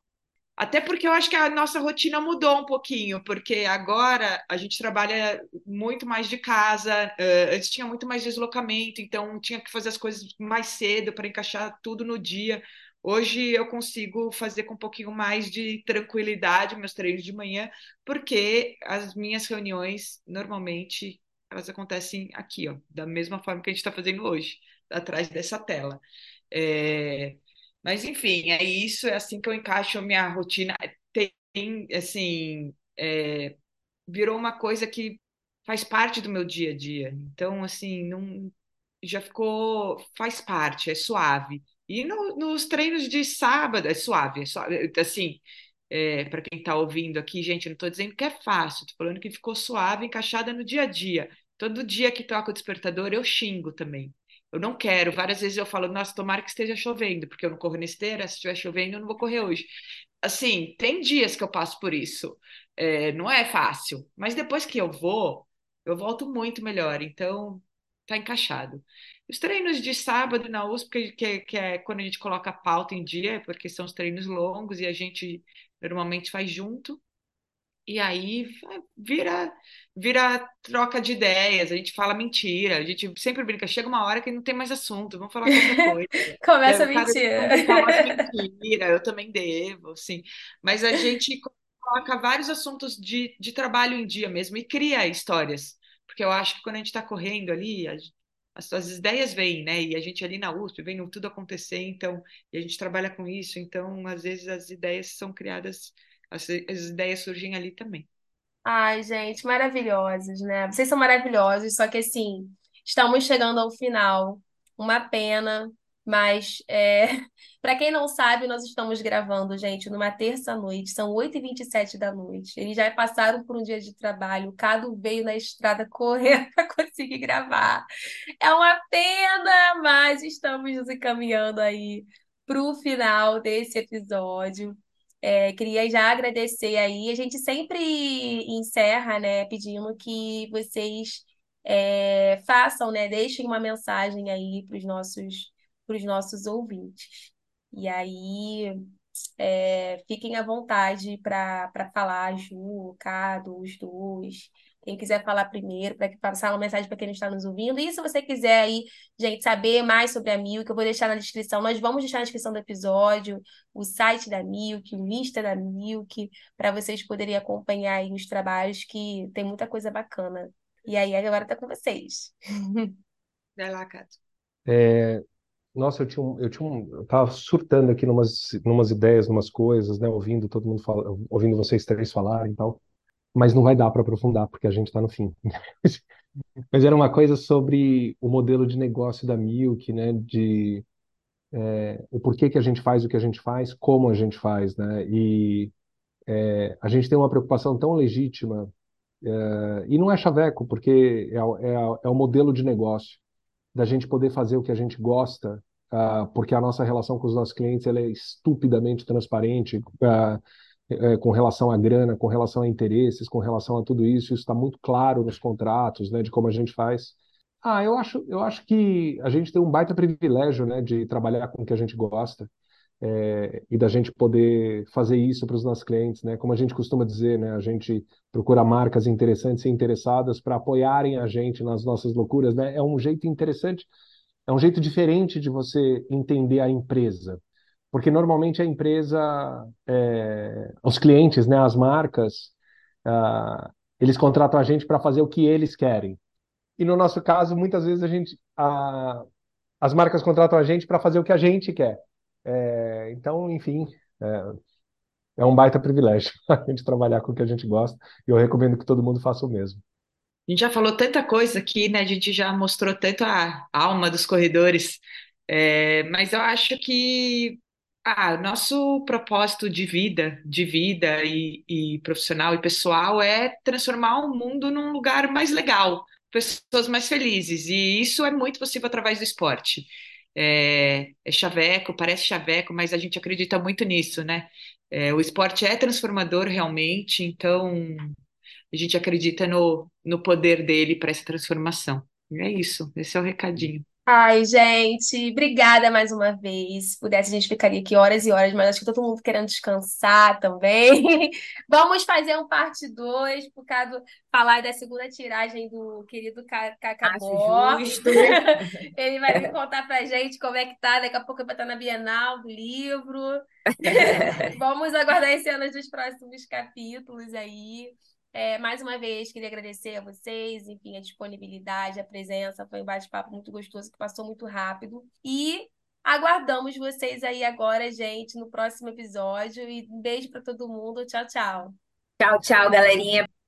Até porque eu acho que a nossa rotina mudou um pouquinho, porque agora a gente trabalha muito mais de casa, antes tinha muito mais deslocamento, então tinha que fazer as coisas mais cedo para encaixar tudo no dia. Hoje eu consigo fazer com um pouquinho mais de tranquilidade meus treinos de manhã, porque as minhas reuniões normalmente elas acontecem aqui, ó, da mesma forma que a gente está fazendo hoje, atrás dessa tela. É, mas, enfim, é isso, é assim que eu encaixo a minha rotina. Tem, assim, é, virou uma coisa que faz parte do meu dia a dia. Então, assim, não, já ficou, faz parte, é suave. E no- nos treinos de sábado, é suave, é suave. Assim, para quem está ouvindo aqui, gente, não estou dizendo que é fácil, estou falando que ficou suave, encaixada no dia a dia. Todo dia que toca o despertador, eu xingo também. Eu não quero. Várias vezes eu falo, nossa, tomara que esteja chovendo, porque eu não corro na esteira. Se estiver chovendo, eu não vou correr hoje. Assim, tem dias que eu passo por isso. É, não é fácil, mas depois que eu vou, eu volto muito melhor. Então, tá encaixado. Os treinos de sábado na USP, que, que, é quando a gente coloca a pauta em dia, porque são os treinos longos e a gente normalmente faz junto. E aí vira, vira troca de ideias, a gente fala mentira, a gente sempre brinca, chega uma hora que não tem mais assunto, vamos falar qualquer coisa. Começa a cara mentir. mentiras, eu também devo, assim. Mas a gente coloca vários assuntos de, de trabalho em dia mesmo e cria histórias. Porque eu acho que quando a gente está correndo ali, a- as, as ideias vêm, né? E a gente ali na USP, vendo tudo acontecer, então, e a gente trabalha com isso, então, às vezes as ideias são criadas, as, as ideias surgem ali também. Ai, gente, maravilhosos, né? Vocês são maravilhosos, só que assim, estamos chegando ao final. Uma pena, mas é... para quem não sabe, nós estamos gravando, gente, numa terça-noite, são oito e vinte e sete da noite. Eles já passaram por um dia de trabalho, o Cado veio na estrada correndo para conseguir gravar. É uma pena, mas estamos nos encaminhando aí para o final desse episódio. É, queria já agradecer aí. A gente sempre encerra, né, pedindo que vocês é, façam, né, deixem uma mensagem aí para os nossos, pros nossos ouvintes. E aí, é, fiquem à vontade para falar, Ju, Cado, os dois. Quem quiser falar primeiro, para passar uma mensagem para quem não está nos ouvindo. E se você quiser aí, gente, saber mais sobre a Milk, eu vou deixar na descrição. Nós vamos deixar na descrição do episódio o site da Milk, o Insta da Milk, para vocês poderem acompanhar aí os trabalhos, que tem muita coisa bacana. E aí, agora tá com vocês. Vai lá, Cato. É, nossa, eu tinha um, eu tinha um, eu tava surtando aqui numas, numas ideias, numas coisas, né? Ouvindo todo mundo falar, ouvindo vocês três falarem e tal. Mas não vai dar para aprofundar porque a gente está no fim. Mas era uma coisa sobre o modelo de negócio da Milk, né? De é, o porquê que a gente faz o que a gente faz, como a gente faz, né? E é, a gente tem uma preocupação tão legítima é, e não é chaveco, porque é, é, é o modelo de negócio da gente poder fazer o que a gente gosta, ah, porque a nossa relação com os nossos clientes ela é estupidamente transparente, ah, eh, com relação à grana, com relação a interesses, com relação a tudo isso. Isso está muito claro nos contratos, né, de como a gente faz. Ah, eu acho, eu acho que a gente tem um baita privilégio, né, de trabalhar com o que a gente gosta, eh, e da gente poder fazer isso para os nossos clientes, né? Como a gente costuma dizer, né, a gente procura marcas interessantes e interessadas para apoiarem a gente nas nossas loucuras, né? É um jeito interessante, é um jeito diferente de você entender a empresa, porque normalmente a empresa, é, os clientes, né, as marcas, ah, eles contratam a gente para fazer o que eles querem. E no nosso caso, muitas vezes a gente, a, as marcas contratam a gente para fazer o que a gente quer. É, então, enfim, é, é um baita privilégio a gente trabalhar com o que a gente gosta e eu recomendo que todo mundo faça o mesmo. A gente já falou tanta coisa aqui, né? A gente já mostrou tanto a alma dos corredores, É, mas eu acho que ah, nosso propósito de vida, de vida e, e profissional e pessoal é transformar o mundo num lugar mais legal, pessoas mais felizes, e isso é muito possível através do esporte. É, é chaveco, parece chaveco, mas a gente acredita muito nisso, né? É, o esporte é transformador realmente, então a gente acredita no, no poder dele para essa transformação. E é isso, esse é o recadinho. Ai, gente, obrigada mais uma vez. Se pudesse, a gente ficaria aqui horas e horas, mas acho que todo mundo querendo descansar também. Vamos fazer um parte 2, por causa falar da segunda tiragem do querido Ca- Cacabó. Justo. Ele vai vir contar pra gente como é que tá. Daqui a pouco vai estar na Bienal do livro. Vamos aguardar as cenas dos próximos capítulos aí. É, mais uma vez, queria agradecer a vocês, enfim, a disponibilidade, a presença. Foi um bate-papo muito gostoso que passou muito rápido. E aguardamos vocês aí agora, gente, no próximo episódio. E um beijo para todo mundo. Tchau, tchau. Tchau, tchau, galerinha.